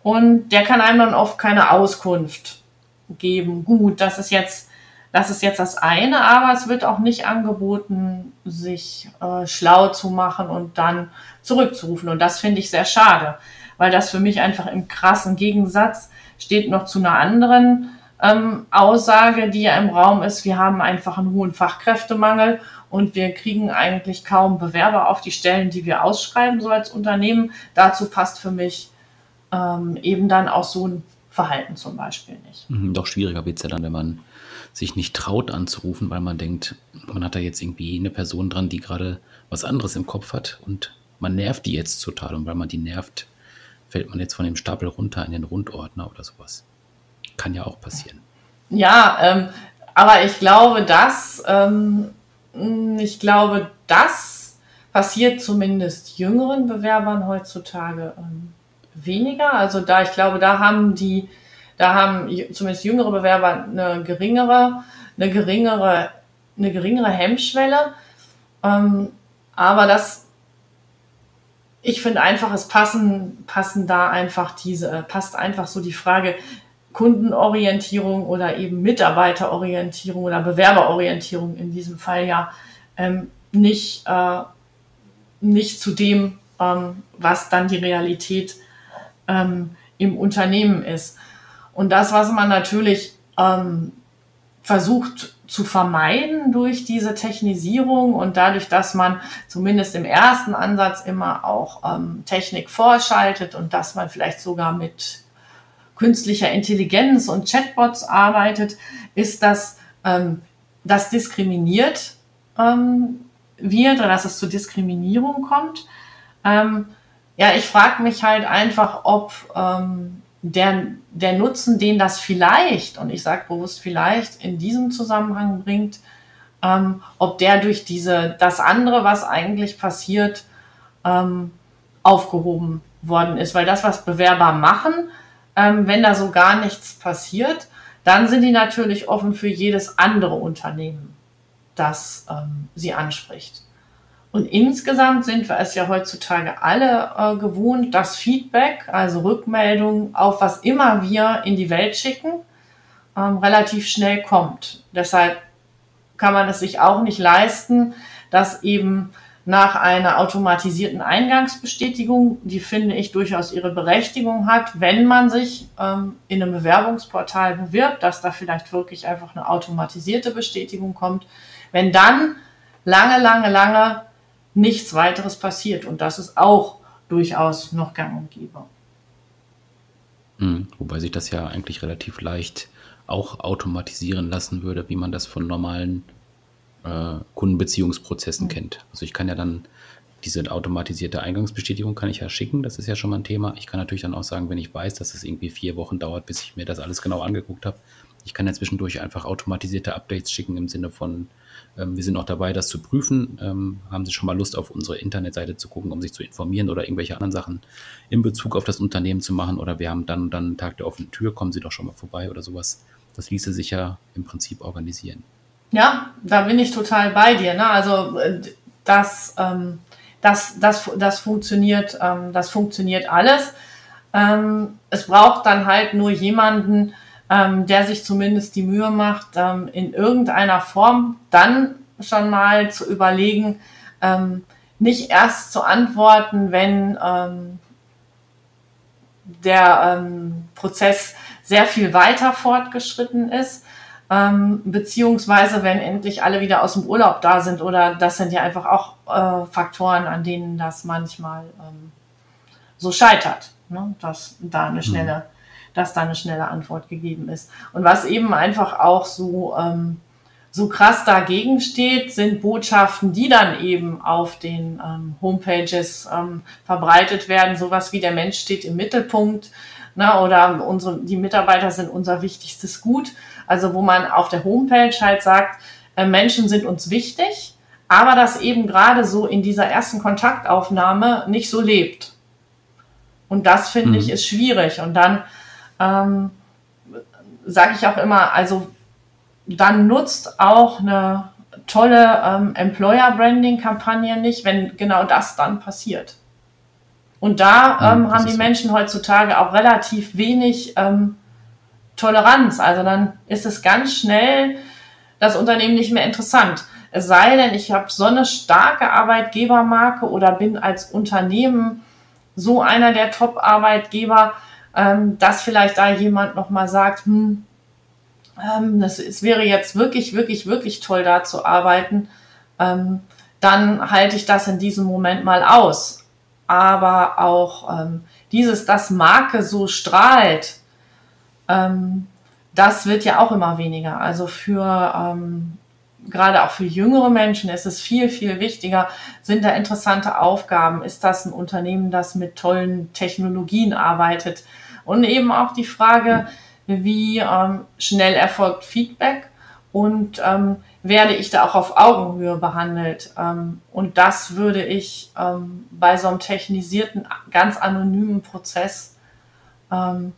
und der kann einem dann oft keine Auskunft geben. Gut, das ist jetzt, das ist jetzt das eine, aber es wird auch nicht angeboten, sich äh, schlau zu machen und dann zurückzurufen. Und das finde ich sehr schade, weil das für mich einfach im krassen Gegensatz steht noch zu einer anderen ähm, Aussage, die ja im Raum ist. Wir haben einfach einen hohen Fachkräftemangel und wir kriegen eigentlich kaum Bewerber auf die Stellen, die wir ausschreiben, so als Unternehmen. Dazu passt für mich ähm, eben dann auch so ein Verhalten zum Beispiel nicht. Mhm, doch schwieriger wird es ja dann, wenn man sich nicht traut anzurufen, weil man denkt, man hat da jetzt irgendwie eine Person dran, die gerade was anderes im Kopf hat und man nervt die jetzt total und weil man die nervt, fällt man jetzt von dem Stapel runter in den Rundordner oder sowas. Kann ja auch passieren. Ja, ähm, aber ich glaube, dass ähm, hm, ich glaube, das passiert zumindest jüngeren Bewerbern heutzutage ähm, weniger. Also da, ich glaube, da haben die, da haben zumindest jüngere Bewerber eine geringere, eine geringere, eine geringere Hemmschwelle. Ähm, aber das, ich finde einfach, es passen, passen da einfach diese, passt einfach so die Frage, Kundenorientierung oder eben Mitarbeiterorientierung oder Bewerberorientierung in diesem Fall ja ähm, nicht, äh, nicht zu dem, ähm, was dann die Realität ähm, im Unternehmen ist. Und das, was man natürlich ähm, versucht zu vermeiden durch diese Technisierung und dadurch, dass man zumindest im ersten Ansatz immer auch ähm, Technik vorschaltet und dass man vielleicht sogar mit künstlicher Intelligenz und Chatbots arbeitet, ist, dass ähm, das diskriminiert ähm, wird oder dass es zu Diskriminierung kommt. Ähm, ja, ich frage mich halt einfach, ob ähm, der, der Nutzen, den das vielleicht, und ich sage bewusst vielleicht, in diesem Zusammenhang bringt, ähm, ob der durch diese, das andere, was eigentlich passiert, ähm, aufgehoben worden ist. Weil das, was Bewerber machen, ähm, wenn da so gar nichts passiert, dann sind die natürlich offen für jedes andere Unternehmen, das ähm, sie anspricht. Und insgesamt sind wir es ja heutzutage alle äh, gewohnt, dass Feedback, also Rückmeldung auf was immer wir in die Welt schicken, ähm, relativ schnell kommt. Deshalb kann man es sich auch nicht leisten, dass eben nach einer automatisierten Eingangsbestätigung, die finde ich durchaus ihre Berechtigung hat, wenn man sich ähm, in einem Bewerbungsportal bewirbt, dass da vielleicht wirklich einfach eine automatisierte Bestätigung kommt. Wenn dann lange, lange, lange nichts weiteres passiert. Und das ist auch durchaus noch gang und gäbe. Mhm, wobei sich das ja eigentlich relativ leicht auch automatisieren lassen würde, wie man das von normalen äh, Kundenbeziehungsprozessen mhm. kennt. Also ich kann ja dann diese automatisierte Eingangsbestätigung kann ich ja schicken, das ist ja schon mal ein Thema. Ich kann natürlich dann auch sagen, wenn ich weiß, dass es irgendwie vier Wochen dauert, bis ich mir das alles genau angeguckt habe, ich kann ja zwischendurch einfach automatisierte Updates schicken im Sinne von, wir sind auch dabei, das zu prüfen. Ähm, haben Sie schon mal Lust, auf unsere Internetseite zu gucken, um sich zu informieren oder irgendwelche anderen Sachen in Bezug auf das Unternehmen zu machen? Oder wir haben dann und dann einen Tag der offenen Tür, kommen Sie doch schon mal vorbei oder sowas. Das ließe sich ja im Prinzip organisieren. Ja, da bin ich total bei dir. Ne? Also äh, das, ähm, das, das, das funktioniert, ähm, das funktioniert alles. Ähm, es braucht dann halt nur jemanden, ähm, der sich zumindest die Mühe macht, ähm, in irgendeiner Form dann schon mal zu überlegen, ähm, nicht erst zu antworten, wenn ähm, der ähm, Prozess sehr viel weiter fortgeschritten ist, ähm, beziehungsweise wenn endlich alle wieder aus dem Urlaub da sind oder das sind ja einfach auch äh, Faktoren, an denen das manchmal so scheitert, ne? dass da eine mhm. schnelle mhm dass da eine schnelle Antwort gegeben ist. Und was eben einfach auch so, ähm, so krass dagegen steht, sind Botschaften, die dann eben auf den ähm, Homepages ähm, verbreitet werden. Sowas wie der Mensch steht im Mittelpunkt ne, oder unsere, die Mitarbeiter sind unser wichtigstes Gut. Also wo man auf der Homepage halt sagt, äh, Menschen sind uns wichtig, aber das eben gerade so in dieser ersten Kontaktaufnahme nicht so lebt. Und das finde mhm. ich ist schwierig. Und dann ähm, sage ich auch immer, also dann nutzt auch eine tolle ähm, Employer-Branding-Kampagne nicht, wenn genau das dann passiert. Und da ähm, ja, haben die Menschen heutzutage auch relativ wenig ähm, Toleranz. Also dann ist es ganz schnell das Unternehmen nicht mehr interessant. Es sei denn, ich habe so eine starke Arbeitgebermarke oder bin als Unternehmen so einer der Top-Arbeitgeber, ähm, dass vielleicht da jemand nochmal sagt, hm, ähm, das, es wäre jetzt wirklich, wirklich, wirklich toll, da zu arbeiten, ähm, dann halte ich das in diesem Moment mal aus. Aber auch ähm, dieses, dass Marke so strahlt, ähm, das wird ja auch immer weniger. Also für ähm, gerade auch für jüngere Menschen ist es viel, viel wichtiger. Sind da interessante Aufgaben? Ist das ein Unternehmen, das mit tollen Technologien arbeitet? Und eben auch die Frage, wie ähm, schnell erfolgt Feedback und ähm, werde ich da auch auf Augenhöhe behandelt. Ähm, und das würde ich ähm, bei so einem technisierten, ganz anonymen Prozess ähm,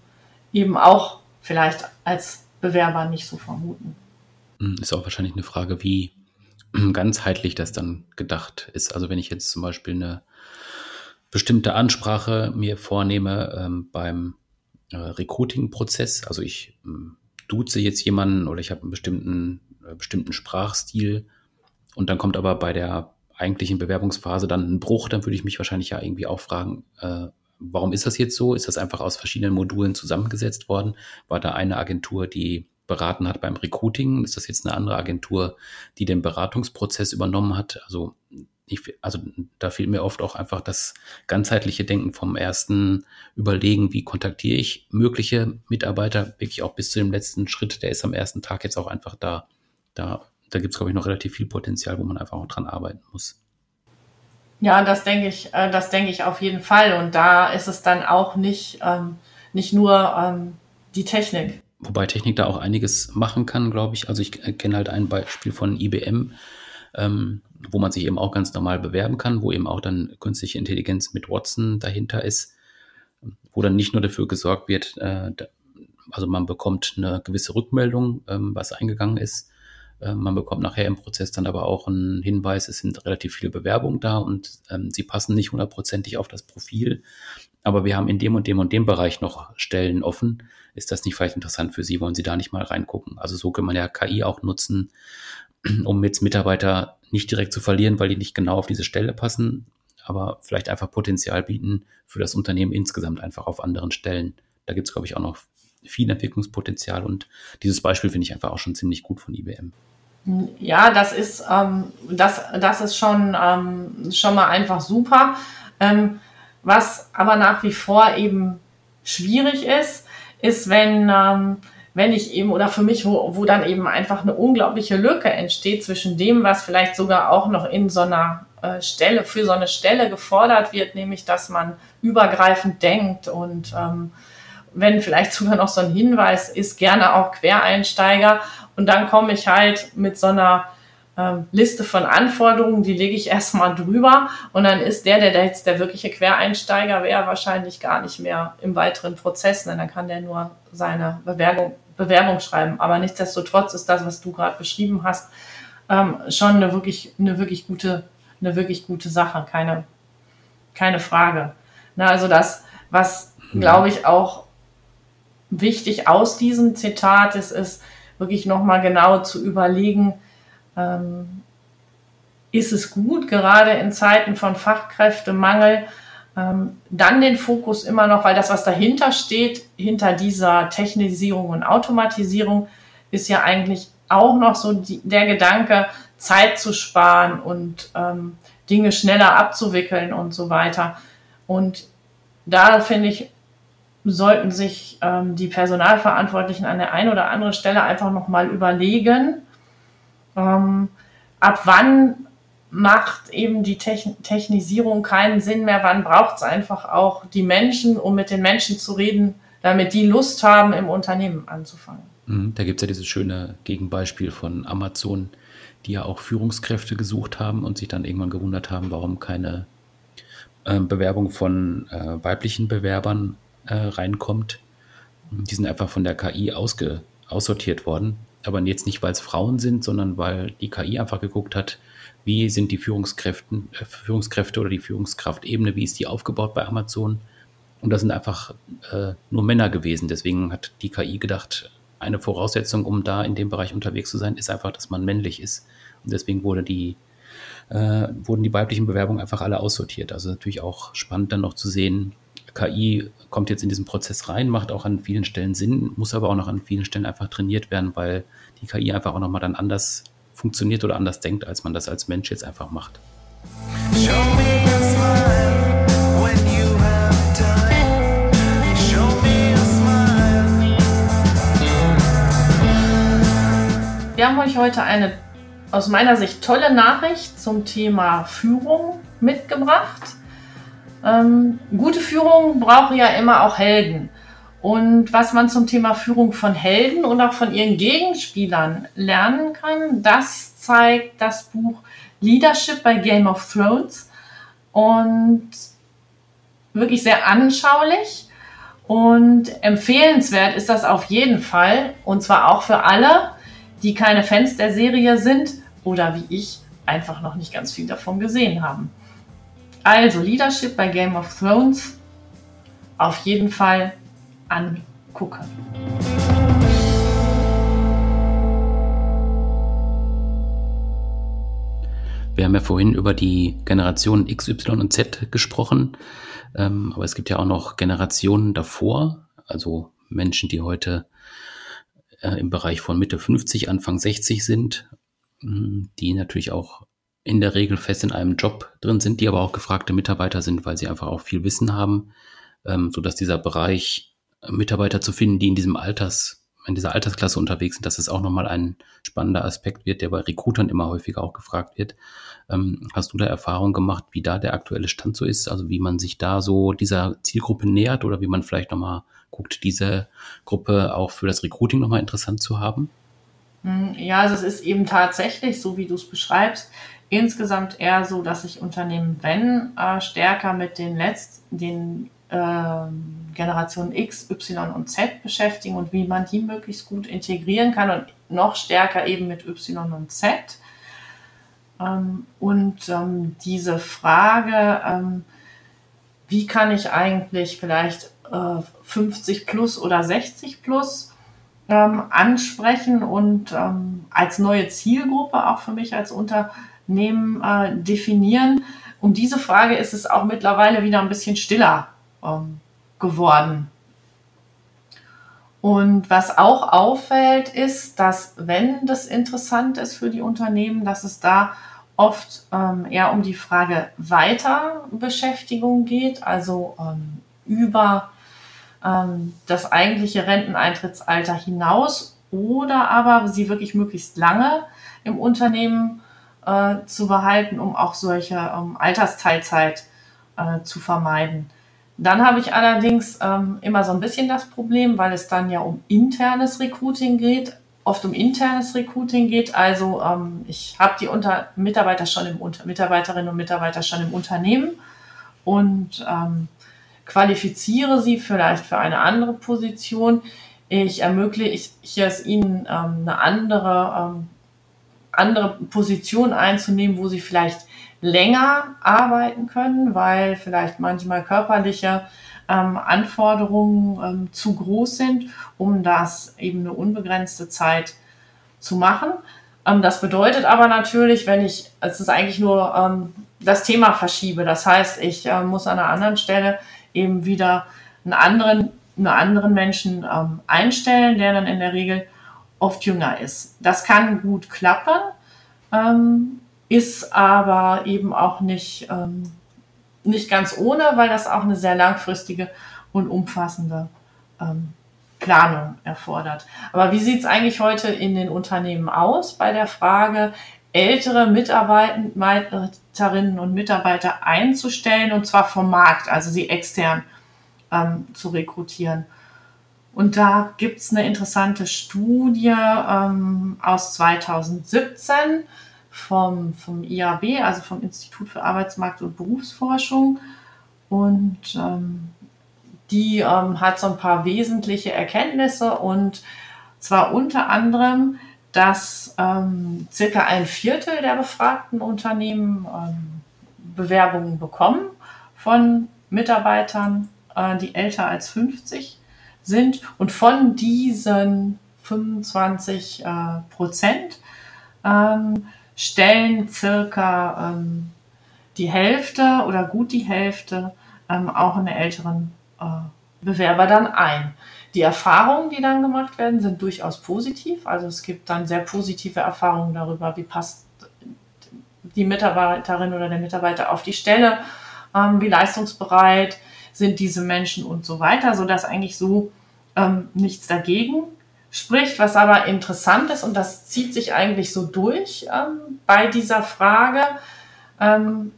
eben auch vielleicht als Bewerber nicht so vermuten. Hm, ist auch wahrscheinlich eine Frage, wie ganzheitlich das dann gedacht ist. Also wenn ich jetzt zum Beispiel eine bestimmte Ansprache mir vornehme ähm, beim äh, Recruiting-Prozess. Also ich ähm, duze jetzt jemanden oder ich habe einen bestimmten, äh, bestimmten Sprachstil und dann kommt aber bei der eigentlichen Bewerbungsphase dann ein Bruch, dann würde ich mich wahrscheinlich ja irgendwie auch fragen, äh, warum ist das jetzt so? Ist das einfach aus verschiedenen Modulen zusammengesetzt worden? War da eine Agentur, die beraten hat beim Recruiting? Ist das jetzt eine andere Agentur, die den Beratungsprozess übernommen hat? Also ich, also da fehlt mir oft auch einfach das ganzheitliche Denken vom ersten Überlegen, wie kontaktiere ich mögliche Mitarbeiter, wirklich auch bis zu dem letzten Schritt, der ist am ersten Tag jetzt auch einfach da. Da, da gibt es, glaube ich, noch relativ viel Potenzial, wo man einfach auch dran arbeiten muss. Ja, das denke ich, äh, das denke ich auf jeden Fall. Und da ist es dann auch nicht, ähm, nicht nur ähm, die Technik. Wobei Technik da auch einiges machen kann, glaube ich. Also ich kenne halt ein Beispiel von IBM, ähm, wo man sich eben auch ganz normal bewerben kann, wo eben auch dann künstliche Intelligenz mit Watson dahinter ist, wo dann nicht nur dafür gesorgt wird, äh, also man bekommt eine gewisse Rückmeldung, ähm, was eingegangen ist, äh, man bekommt nachher im Prozess dann aber auch einen Hinweis, es sind relativ viele Bewerbungen da und ähm, sie passen nicht hundertprozentig auf das Profil. Aber wir haben in dem und dem und dem Bereich noch Stellen offen. Ist das nicht vielleicht interessant für Sie? Wollen Sie da nicht mal reingucken? Also so kann man ja KI auch nutzen, um jetzt Mitarbeiter nicht direkt zu verlieren, weil die nicht genau auf diese Stelle passen, aber vielleicht einfach Potenzial bieten für das Unternehmen insgesamt einfach auf anderen Stellen. Da gibt es, glaube ich, auch noch viel Entwicklungspotenzial und dieses Beispiel finde ich einfach auch schon ziemlich gut von IBM. Ja, das ist, ähm, das, das ist schon, ähm, schon mal einfach super. Ähm, was aber nach wie vor eben schwierig ist, ist, wenn, ähm, wenn ich eben, oder für mich, wo, wo dann eben einfach eine unglaubliche Lücke entsteht zwischen dem, was vielleicht sogar auch noch in so einer äh, Stelle, für so eine Stelle gefordert wird, nämlich dass man übergreifend denkt und ähm, wenn vielleicht sogar noch so ein Hinweis ist, gerne auch Quereinsteiger. Und dann komme ich halt mit so einer ähm, Liste von Anforderungen, die lege ich erstmal drüber. Und dann ist der, der jetzt der wirkliche Quereinsteiger wäre, wahrscheinlich gar nicht mehr im weiteren Prozess. Denn dann kann der nur seine Bewerbung, Bewerbung schreiben. Aber nichtsdestotrotz ist das, was du gerade beschrieben hast, ähm, schon eine wirklich, eine wirklich gute, eine wirklich gute Sache. Keine, keine Frage. Na, also das, was, glaube ich, auch wichtig aus diesem Zitat ist, ist wirklich nochmal genau zu überlegen, ähm, ist es gut, gerade in Zeiten von Fachkräftemangel, ähm, dann den Fokus immer noch, weil das, was dahinter steht, hinter dieser Technisierung und Automatisierung, ist ja eigentlich auch noch so die, der Gedanke, Zeit zu sparen und ähm, Dinge schneller abzuwickeln und so weiter. Und da finde ich, sollten sich ähm, die Personalverantwortlichen an der einen oder anderen Stelle einfach nochmal überlegen, ähm, ab wann macht eben die Techn Technisierung keinen Sinn mehr, wann braucht es einfach auch die Menschen, um mit den Menschen zu reden, damit die Lust haben, im Unternehmen anzufangen. Mhm, da gibt es ja dieses schöne Gegenbeispiel von Amazon, die ja auch Führungskräfte gesucht haben und sich dann irgendwann gewundert haben, warum keine äh, Bewerbung von äh, weiblichen Bewerbern äh, reinkommt. Die sind einfach von der KI aussortiert worden. Aber jetzt nicht, weil es Frauen sind, sondern weil die KI einfach geguckt hat, wie sind die Führungskräfte, äh, Führungskräfte oder die Führungskraftebene, wie ist die aufgebaut bei Amazon. Und das sind einfach äh, nur Männer gewesen. Deswegen hat die KI gedacht, eine Voraussetzung, um da in dem Bereich unterwegs zu sein, ist einfach, dass man männlich ist. Und deswegen wurde die, äh, wurden die weiblichen Bewerbungen einfach alle aussortiert. Also natürlich auch spannend dann noch zu sehen, KI kommt jetzt in diesen Prozess rein, macht auch an vielen Stellen Sinn, muss aber auch noch an vielen Stellen einfach trainiert werden, weil die KI einfach auch nochmal dann anders funktioniert oder anders denkt, als man das als Mensch jetzt einfach macht. Wir haben euch heute eine aus meiner Sicht tolle Nachricht zum Thema Führung mitgebracht. Ähm, gute Führung braucht ja immer auch Helden. Und was man zum Thema Führung von Helden und auch von ihren Gegenspielern lernen kann, das zeigt das Buch Leadership bei Game of Thrones. Und wirklich sehr anschaulich und empfehlenswert ist das auf jeden Fall. Und zwar auch für alle, die keine Fans der Serie sind oder wie ich einfach noch nicht ganz viel davon gesehen haben. Also Leadership bei Game of Thrones auf jeden Fall angucken. Wir haben ja vorhin über die Generationen X, Y und Z gesprochen, ähm, aber es gibt ja auch noch Generationen davor, also Menschen, die heute äh, im Bereich von Mitte 50, Anfang 60 sind, hm, die natürlich auch in der Regel fest in einem Job drin sind, die aber auch gefragte Mitarbeiter sind, weil sie einfach auch viel Wissen haben, ähm, so dass dieser Bereich Mitarbeiter zu finden, die in diesem Alters in dieser Altersklasse unterwegs sind, dass es auch nochmal ein spannender Aspekt wird, der bei Recruitern immer häufiger auch gefragt wird. Ähm, hast du da Erfahrung gemacht, wie da der aktuelle Stand so ist? Also wie man sich da so dieser Zielgruppe nähert oder wie man vielleicht nochmal guckt, diese Gruppe auch für das Recruiting nochmal interessant zu haben? Hm, ja, also es ist eben tatsächlich, so wie du es beschreibst, insgesamt eher so, dass sich Unternehmen, wenn äh, stärker mit den letzten, den äh, Generation X, Y und Z beschäftigen und wie man die möglichst gut integrieren kann und noch stärker eben mit Y und Z. Ähm, und ähm, diese Frage, ähm, wie kann ich eigentlich vielleicht äh, 50 plus oder 60 plus ähm, ansprechen und ähm, als neue Zielgruppe auch für mich als Unternehmen äh, definieren. Um diese Frage ist es auch mittlerweile wieder ein bisschen stiller ähm, geworden. Und was auch auffällt, ist, dass wenn das interessant ist für die Unternehmen, dass es da oft ähm, eher um die Frage Weiterbeschäftigung geht, also ähm, über ähm, das eigentliche Renteneintrittsalter hinaus oder aber sie wirklich möglichst lange im Unternehmen äh, zu behalten, um auch solche ähm, Altersteilzeit äh, zu vermeiden. Dann habe ich allerdings ähm, immer so ein bisschen das Problem, weil es dann ja um internes Recruiting geht, oft um internes Recruiting geht. Also ähm, ich habe die Unter Mitarbeiter schon im Unter Mitarbeiterinnen und Mitarbeiter schon im Unternehmen und ähm, qualifiziere sie vielleicht für eine andere Position. Ich ermögliche es ihnen, ähm, eine andere, ähm, andere Position einzunehmen, wo sie vielleicht länger arbeiten können, weil vielleicht manchmal körperliche ähm, Anforderungen ähm, zu groß sind, um das eben eine unbegrenzte Zeit zu machen. Ähm, das bedeutet aber natürlich, wenn ich, es ist eigentlich nur ähm, das Thema verschiebe. Das heißt, ich äh, muss an einer anderen Stelle eben wieder einen anderen, einen anderen Menschen ähm, einstellen, der dann in der Regel oft jünger ist. Das kann gut klappen. Ähm, ist aber eben auch nicht, ähm, nicht ganz ohne, weil das auch eine sehr langfristige und umfassende ähm, Planung erfordert. Aber wie sieht es eigentlich heute in den Unternehmen aus bei der Frage, ältere Mitarbeiterinnen und Mitarbeiter einzustellen und zwar vom Markt, also sie extern ähm, zu rekrutieren? Und da gibt es eine interessante Studie ähm, aus 2017 vom, vom IAB, also vom Institut für Arbeitsmarkt und Berufsforschung. Und ähm, die ähm, hat so ein paar wesentliche Erkenntnisse und zwar unter anderem, dass ähm, circa ein Viertel der befragten Unternehmen ähm, Bewerbungen bekommen von Mitarbeitern, äh, die älter als 50 sind. Und von diesen 25 äh, Prozent ähm, stellen circa ähm, die Hälfte oder gut die Hälfte ähm, auch in älteren äh, Bewerber dann ein. Die Erfahrungen, die dann gemacht werden, sind durchaus positiv. Also es gibt dann sehr positive Erfahrungen darüber, wie passt die Mitarbeiterin oder der Mitarbeiter auf die Stelle, ähm, wie leistungsbereit sind diese Menschen und so weiter, sodass eigentlich so ähm, nichts dagegen spricht, was aber interessant ist und das zieht sich eigentlich so durch ähm, bei dieser Frage, ähm,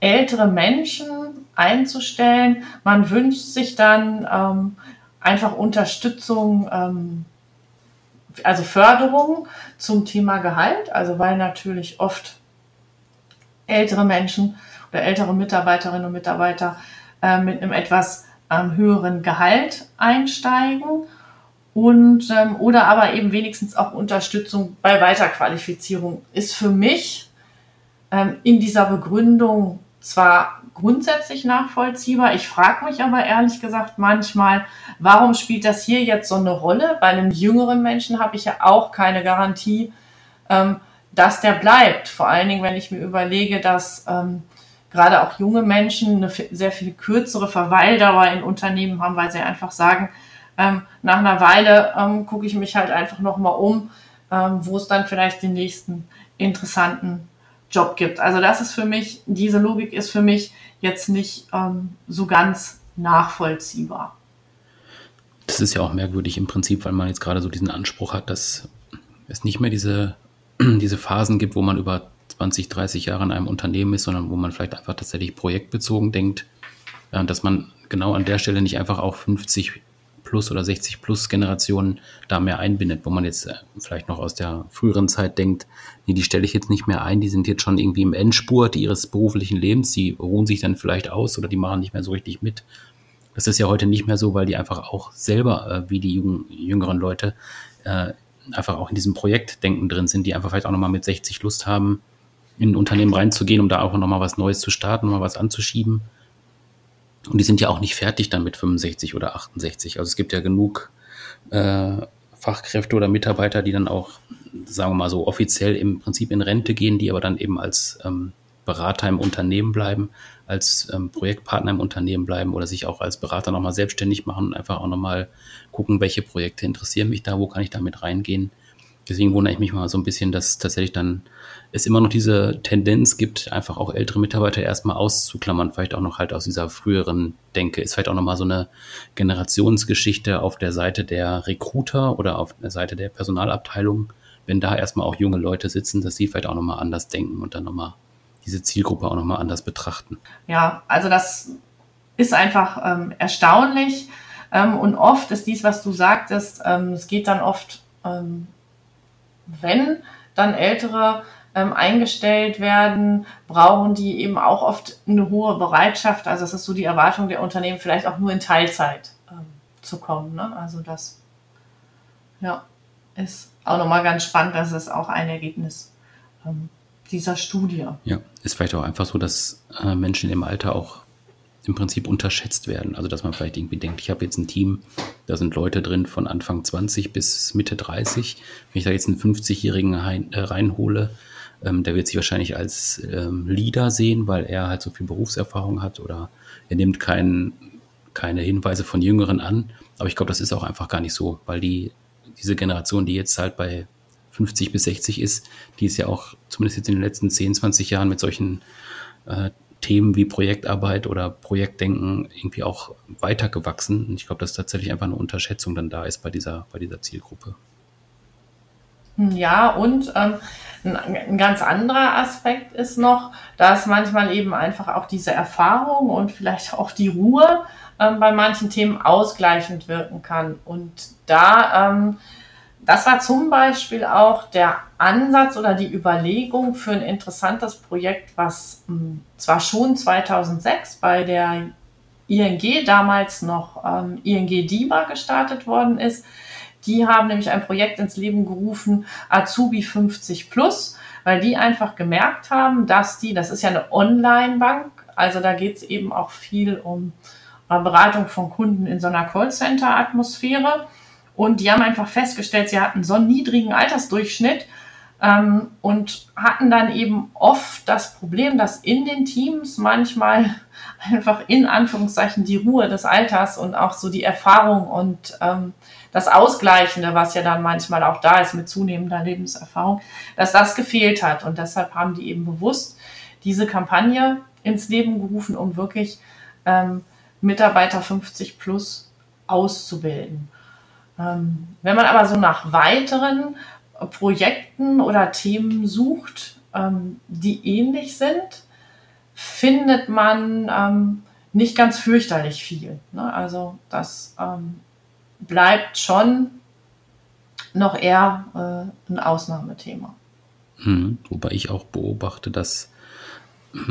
ältere Menschen einzustellen. Man wünscht sich dann ähm, einfach Unterstützung, ähm, also Förderung zum Thema Gehalt, also weil natürlich oft ältere Menschen oder ältere Mitarbeiterinnen und Mitarbeiter äh, mit einem etwas ähm, höheren Gehalt einsteigen und ähm, oder aber eben wenigstens auch Unterstützung bei Weiterqualifizierung ist für mich ähm, in dieser Begründung zwar grundsätzlich nachvollziehbar, ich frage mich aber ehrlich gesagt manchmal, warum spielt das hier jetzt so eine Rolle? Bei einem jüngeren Menschen habe ich ja auch keine Garantie, ähm, dass der bleibt. Vor allen Dingen, wenn ich mir überlege, dass ähm, gerade auch junge Menschen eine sehr viel kürzere Verweildauer in Unternehmen haben, weil sie einfach sagen, ähm, nach einer Weile ähm, gucke ich mich halt einfach nochmal um, ähm, wo es dann vielleicht den nächsten interessanten Job gibt. Also das ist für mich, diese Logik ist für mich jetzt nicht ähm, so ganz nachvollziehbar. Das ist ja auch merkwürdig im Prinzip, weil man jetzt gerade so diesen Anspruch hat, dass es nicht mehr diese, diese Phasen gibt, wo man über 20, 30 Jahre in einem Unternehmen ist, sondern wo man vielleicht einfach tatsächlich projektbezogen denkt, äh, dass man genau an der Stelle nicht einfach auch 50 plus oder 60 plus Generationen da mehr einbindet, wo man jetzt äh, vielleicht noch aus der früheren Zeit denkt, nee, die stelle ich jetzt nicht mehr ein, die sind jetzt schon irgendwie im Endspurt ihres beruflichen Lebens, die ruhen sich dann vielleicht aus oder die machen nicht mehr so richtig mit. Das ist ja heute nicht mehr so, weil die einfach auch selber, äh, wie die jüngeren Leute, einfach auch in diesem Projektdenken drin sind, die einfach vielleicht auch nochmal mit 60 Lust haben, in ein Unternehmen reinzugehen, um da auch nochmal was Neues zu starten, nochmal was anzuschieben. Und die sind ja auch nicht fertig dann mit 65 oder 68. Also es gibt ja genug äh, Fachkräfte oder Mitarbeiter, die dann auch, sagen wir mal so, offiziell im Prinzip in Rente gehen, die aber dann eben als ähm, Berater im Unternehmen bleiben, als ähm, Projektpartner im Unternehmen bleiben oder sich auch als Berater nochmal selbstständig machen und einfach auch nochmal gucken, welche Projekte interessieren mich da, wo kann ich damit reingehen. Deswegen wundere ich mich mal so ein bisschen, dass tatsächlich dann es immer noch diese Tendenz gibt, einfach auch ältere Mitarbeiter erstmal auszuklammern, vielleicht auch noch halt aus dieser früheren Denke. Ist vielleicht auch nochmal so eine Generationsgeschichte auf der Seite der Recruiter oder auf der Seite der Personalabteilung, wenn da erstmal auch junge Leute sitzen, dass sie vielleicht auch nochmal anders denken und dann nochmal diese Zielgruppe auch nochmal anders betrachten. Ja, also das ist einfach ähm, erstaunlich. Ähm, und oft ist dies, was du sagtest, ähm, es geht dann oft, ähm, wenn dann ältere ähm, eingestellt werden, brauchen die eben auch oft eine hohe Bereitschaft. Also es ist so die Erwartung der Unternehmen, vielleicht auch nur in Teilzeit ähm, zu kommen. Ne? Also das ja, ist auch nochmal ganz spannend. Das ist auch ein Ergebnis ähm, dieser Studie. Ja, ist vielleicht auch einfach so, dass äh, Menschen im Alter auch im Prinzip unterschätzt werden. Also dass man vielleicht irgendwie denkt, ich habe jetzt ein Team, da sind Leute drin von Anfang 20 bis Mitte 30. Wenn ich da jetzt einen 50-Jährigen äh, reinhole, ähm, der wird sich wahrscheinlich als ähm, Leader sehen, weil er halt so viel Berufserfahrung hat oder er nimmt kein, keine Hinweise von Jüngeren an. Aber ich glaube, das ist auch einfach gar nicht so, weil die, diese Generation, die jetzt halt bei 50 bis 60 ist, die ist ja auch zumindest jetzt in den letzten 10, 20 Jahren mit solchen äh, Themen wie Projektarbeit oder Projektdenken irgendwie auch weitergewachsen. Und ich glaube, dass tatsächlich einfach eine Unterschätzung dann da ist bei dieser, bei dieser Zielgruppe. Ja, und ähm, ein ganz anderer Aspekt ist noch, dass manchmal eben einfach auch diese Erfahrung und vielleicht auch die Ruhe ähm, bei manchen Themen ausgleichend wirken kann. Und da, ähm, das war zum Beispiel auch der Ansatz oder die Überlegung für ein interessantes Projekt, was hm, zwar schon 2006 bei der ING damals noch ähm, ING DIBA gestartet worden ist, die haben nämlich ein Projekt ins Leben gerufen, Azubi 50 Plus, weil die einfach gemerkt haben, dass die, das ist ja eine Online-Bank, also da geht es eben auch viel um äh, Beratung von Kunden in so einer Callcenter-Atmosphäre. Und die haben einfach festgestellt, sie hatten so einen niedrigen Altersdurchschnitt ähm, und hatten dann eben oft das Problem, dass in den Teams manchmal einfach in Anführungszeichen die Ruhe des Alters und auch so die Erfahrung und ähm, das Ausgleichende, was ja dann manchmal auch da ist mit zunehmender Lebenserfahrung, dass das gefehlt hat. Und deshalb haben die eben bewusst diese Kampagne ins Leben gerufen, um wirklich ähm, Mitarbeiter 50 plus auszubilden. Ähm, wenn man aber so nach weiteren Projekten oder Themen sucht, ähm, die ähnlich sind, findet man ähm, nicht ganz fürchterlich viel. Ne? Also das bleibt schon noch eher äh, ein Ausnahmethema. Hm, wobei ich auch beobachte, dass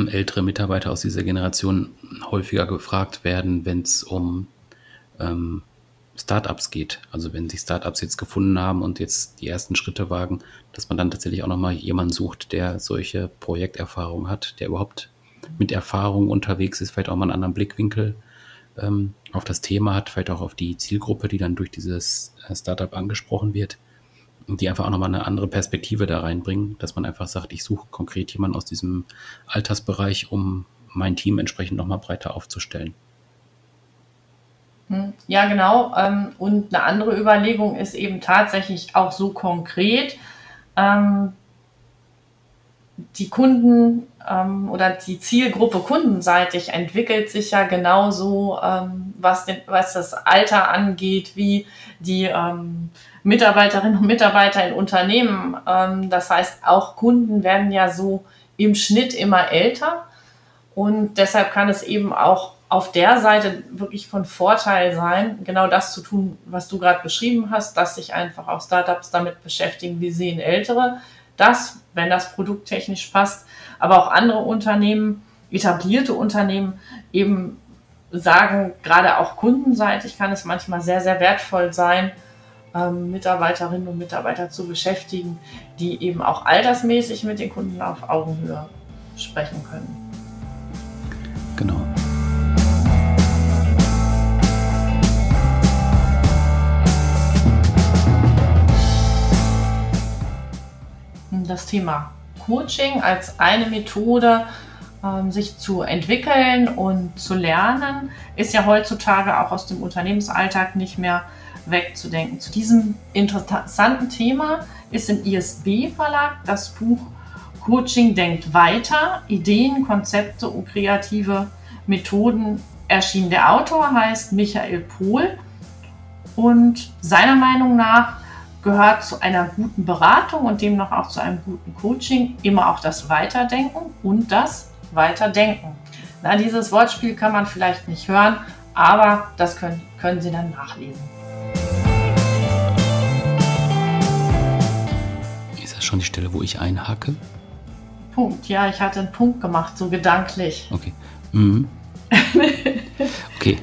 ältere Mitarbeiter aus dieser Generation häufiger gefragt werden, wenn es um ähm, Startups geht. Also wenn sich Startups jetzt gefunden haben und jetzt die ersten Schritte wagen, dass man dann tatsächlich auch nochmal jemanden sucht, der solche Projekterfahrung hat, der überhaupt mit Erfahrung unterwegs ist, vielleicht auch mal einen anderen Blickwinkel ähm, auf das Thema hat, vielleicht auch auf die Zielgruppe, die dann durch dieses äh, Startup angesprochen wird. die einfach auch nochmal eine andere Perspektive da reinbringen, dass man einfach sagt, ich suche konkret jemanden aus diesem Altersbereich, um mein Team entsprechend nochmal breiter aufzustellen. Hm, ja, genau. Ähm, und eine andere Überlegung ist eben tatsächlich auch so konkret. Ähm, die Kunden ähm, oder die Zielgruppe kundenseitig entwickelt sich ja genauso, was, das Alter angeht, wie die Mitarbeiterinnen und Mitarbeiter in Unternehmen. das heißt, auch Kunden werden ja so im Schnitt immer älter. Und deshalb kann es eben auch auf der Seite wirklich von Vorteil sein, genau das zu tun, was du gerade beschrieben hast, dass sich einfach auch Startups damit beschäftigen, wie sehen Ältere das, wenn das Produkt technisch passt, aber auch andere Unternehmen, etablierte Unternehmen eben sagen, gerade auch kundenseitig kann es manchmal sehr, sehr wertvoll sein, ähm, Mitarbeiterinnen und Mitarbeiter zu beschäftigen, die eben auch altersmäßig mit den Kunden auf Augenhöhe sprechen können. Genau. Das Thema Coaching als eine Methode, ähm, sich zu entwickeln und zu lernen, ist ja heutzutage auch aus dem Unternehmensalltag nicht mehr wegzudenken. Zu diesem interessanten Thema ist im ISB-Verlag das Buch Coaching denkt weiter, Ideen, Konzepte und kreative Methoden erschienen. Der Autor heißt Michael Pohl und seiner Meinung nach gehört zu einer guten Beratung und demnach auch zu einem guten Coaching immer auch das Weiterdenken und das Weiterdenken. Na, dieses Wortspiel kann man vielleicht nicht hören, aber das können, können Sie dann nachlesen. Ist das schon die Stelle, wo ich einhacke? Punkt, ja, ich hatte einen Punkt gemacht, so gedanklich. Okay. Mhm. okay.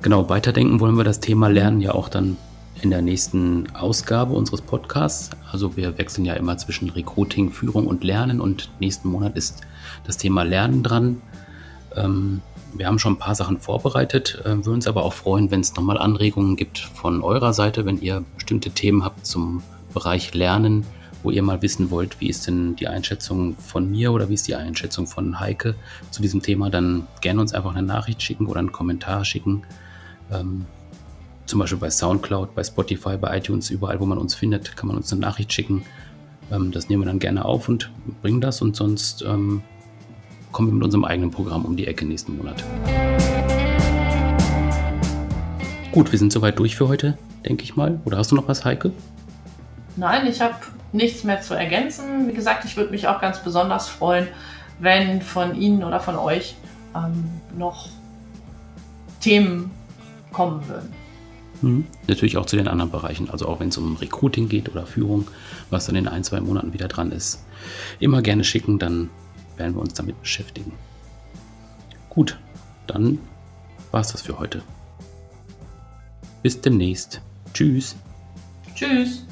Genau, weiterdenken wollen wir das Thema Lernen ja auch dann in der nächsten Ausgabe unseres Podcasts. Also wir wechseln ja immer zwischen Recruiting, Führung und Lernen und nächsten Monat ist das Thema Lernen dran. Ähm, wir haben schon ein paar Sachen vorbereitet, äh, würden uns aber auch freuen, wenn es nochmal Anregungen gibt von eurer Seite, wenn ihr bestimmte Themen habt zum Bereich Lernen, wo ihr mal wissen wollt, wie ist denn die Einschätzung von mir oder wie ist die Einschätzung von Heike zu diesem Thema, dann gerne uns einfach eine Nachricht schicken oder einen Kommentar schicken. Ähm, zum Beispiel bei Soundcloud, bei Spotify, bei iTunes, überall, wo man uns findet, kann man uns eine Nachricht schicken. Ähm, das nehmen wir dann gerne auf und bringen das und sonst ähm, kommen wir mit unserem eigenen Programm um die Ecke nächsten Monat. Gut, wir sind soweit durch für heute, denke ich mal. Oder hast du noch was, Heike? Nein, ich habe nichts mehr zu ergänzen. Wie gesagt, ich würde mich auch ganz besonders freuen, wenn von Ihnen oder von euch ähm, noch Themen kommen würden. Mhm. Natürlich auch zu den anderen Bereichen, also auch wenn es um Recruiting geht oder Führung, was dann in ein, zwei Monaten wieder dran ist. Immer gerne schicken, dann werden wir uns damit beschäftigen. Gut, dann war es das für heute. Bis demnächst. Tschüss. Tschüss.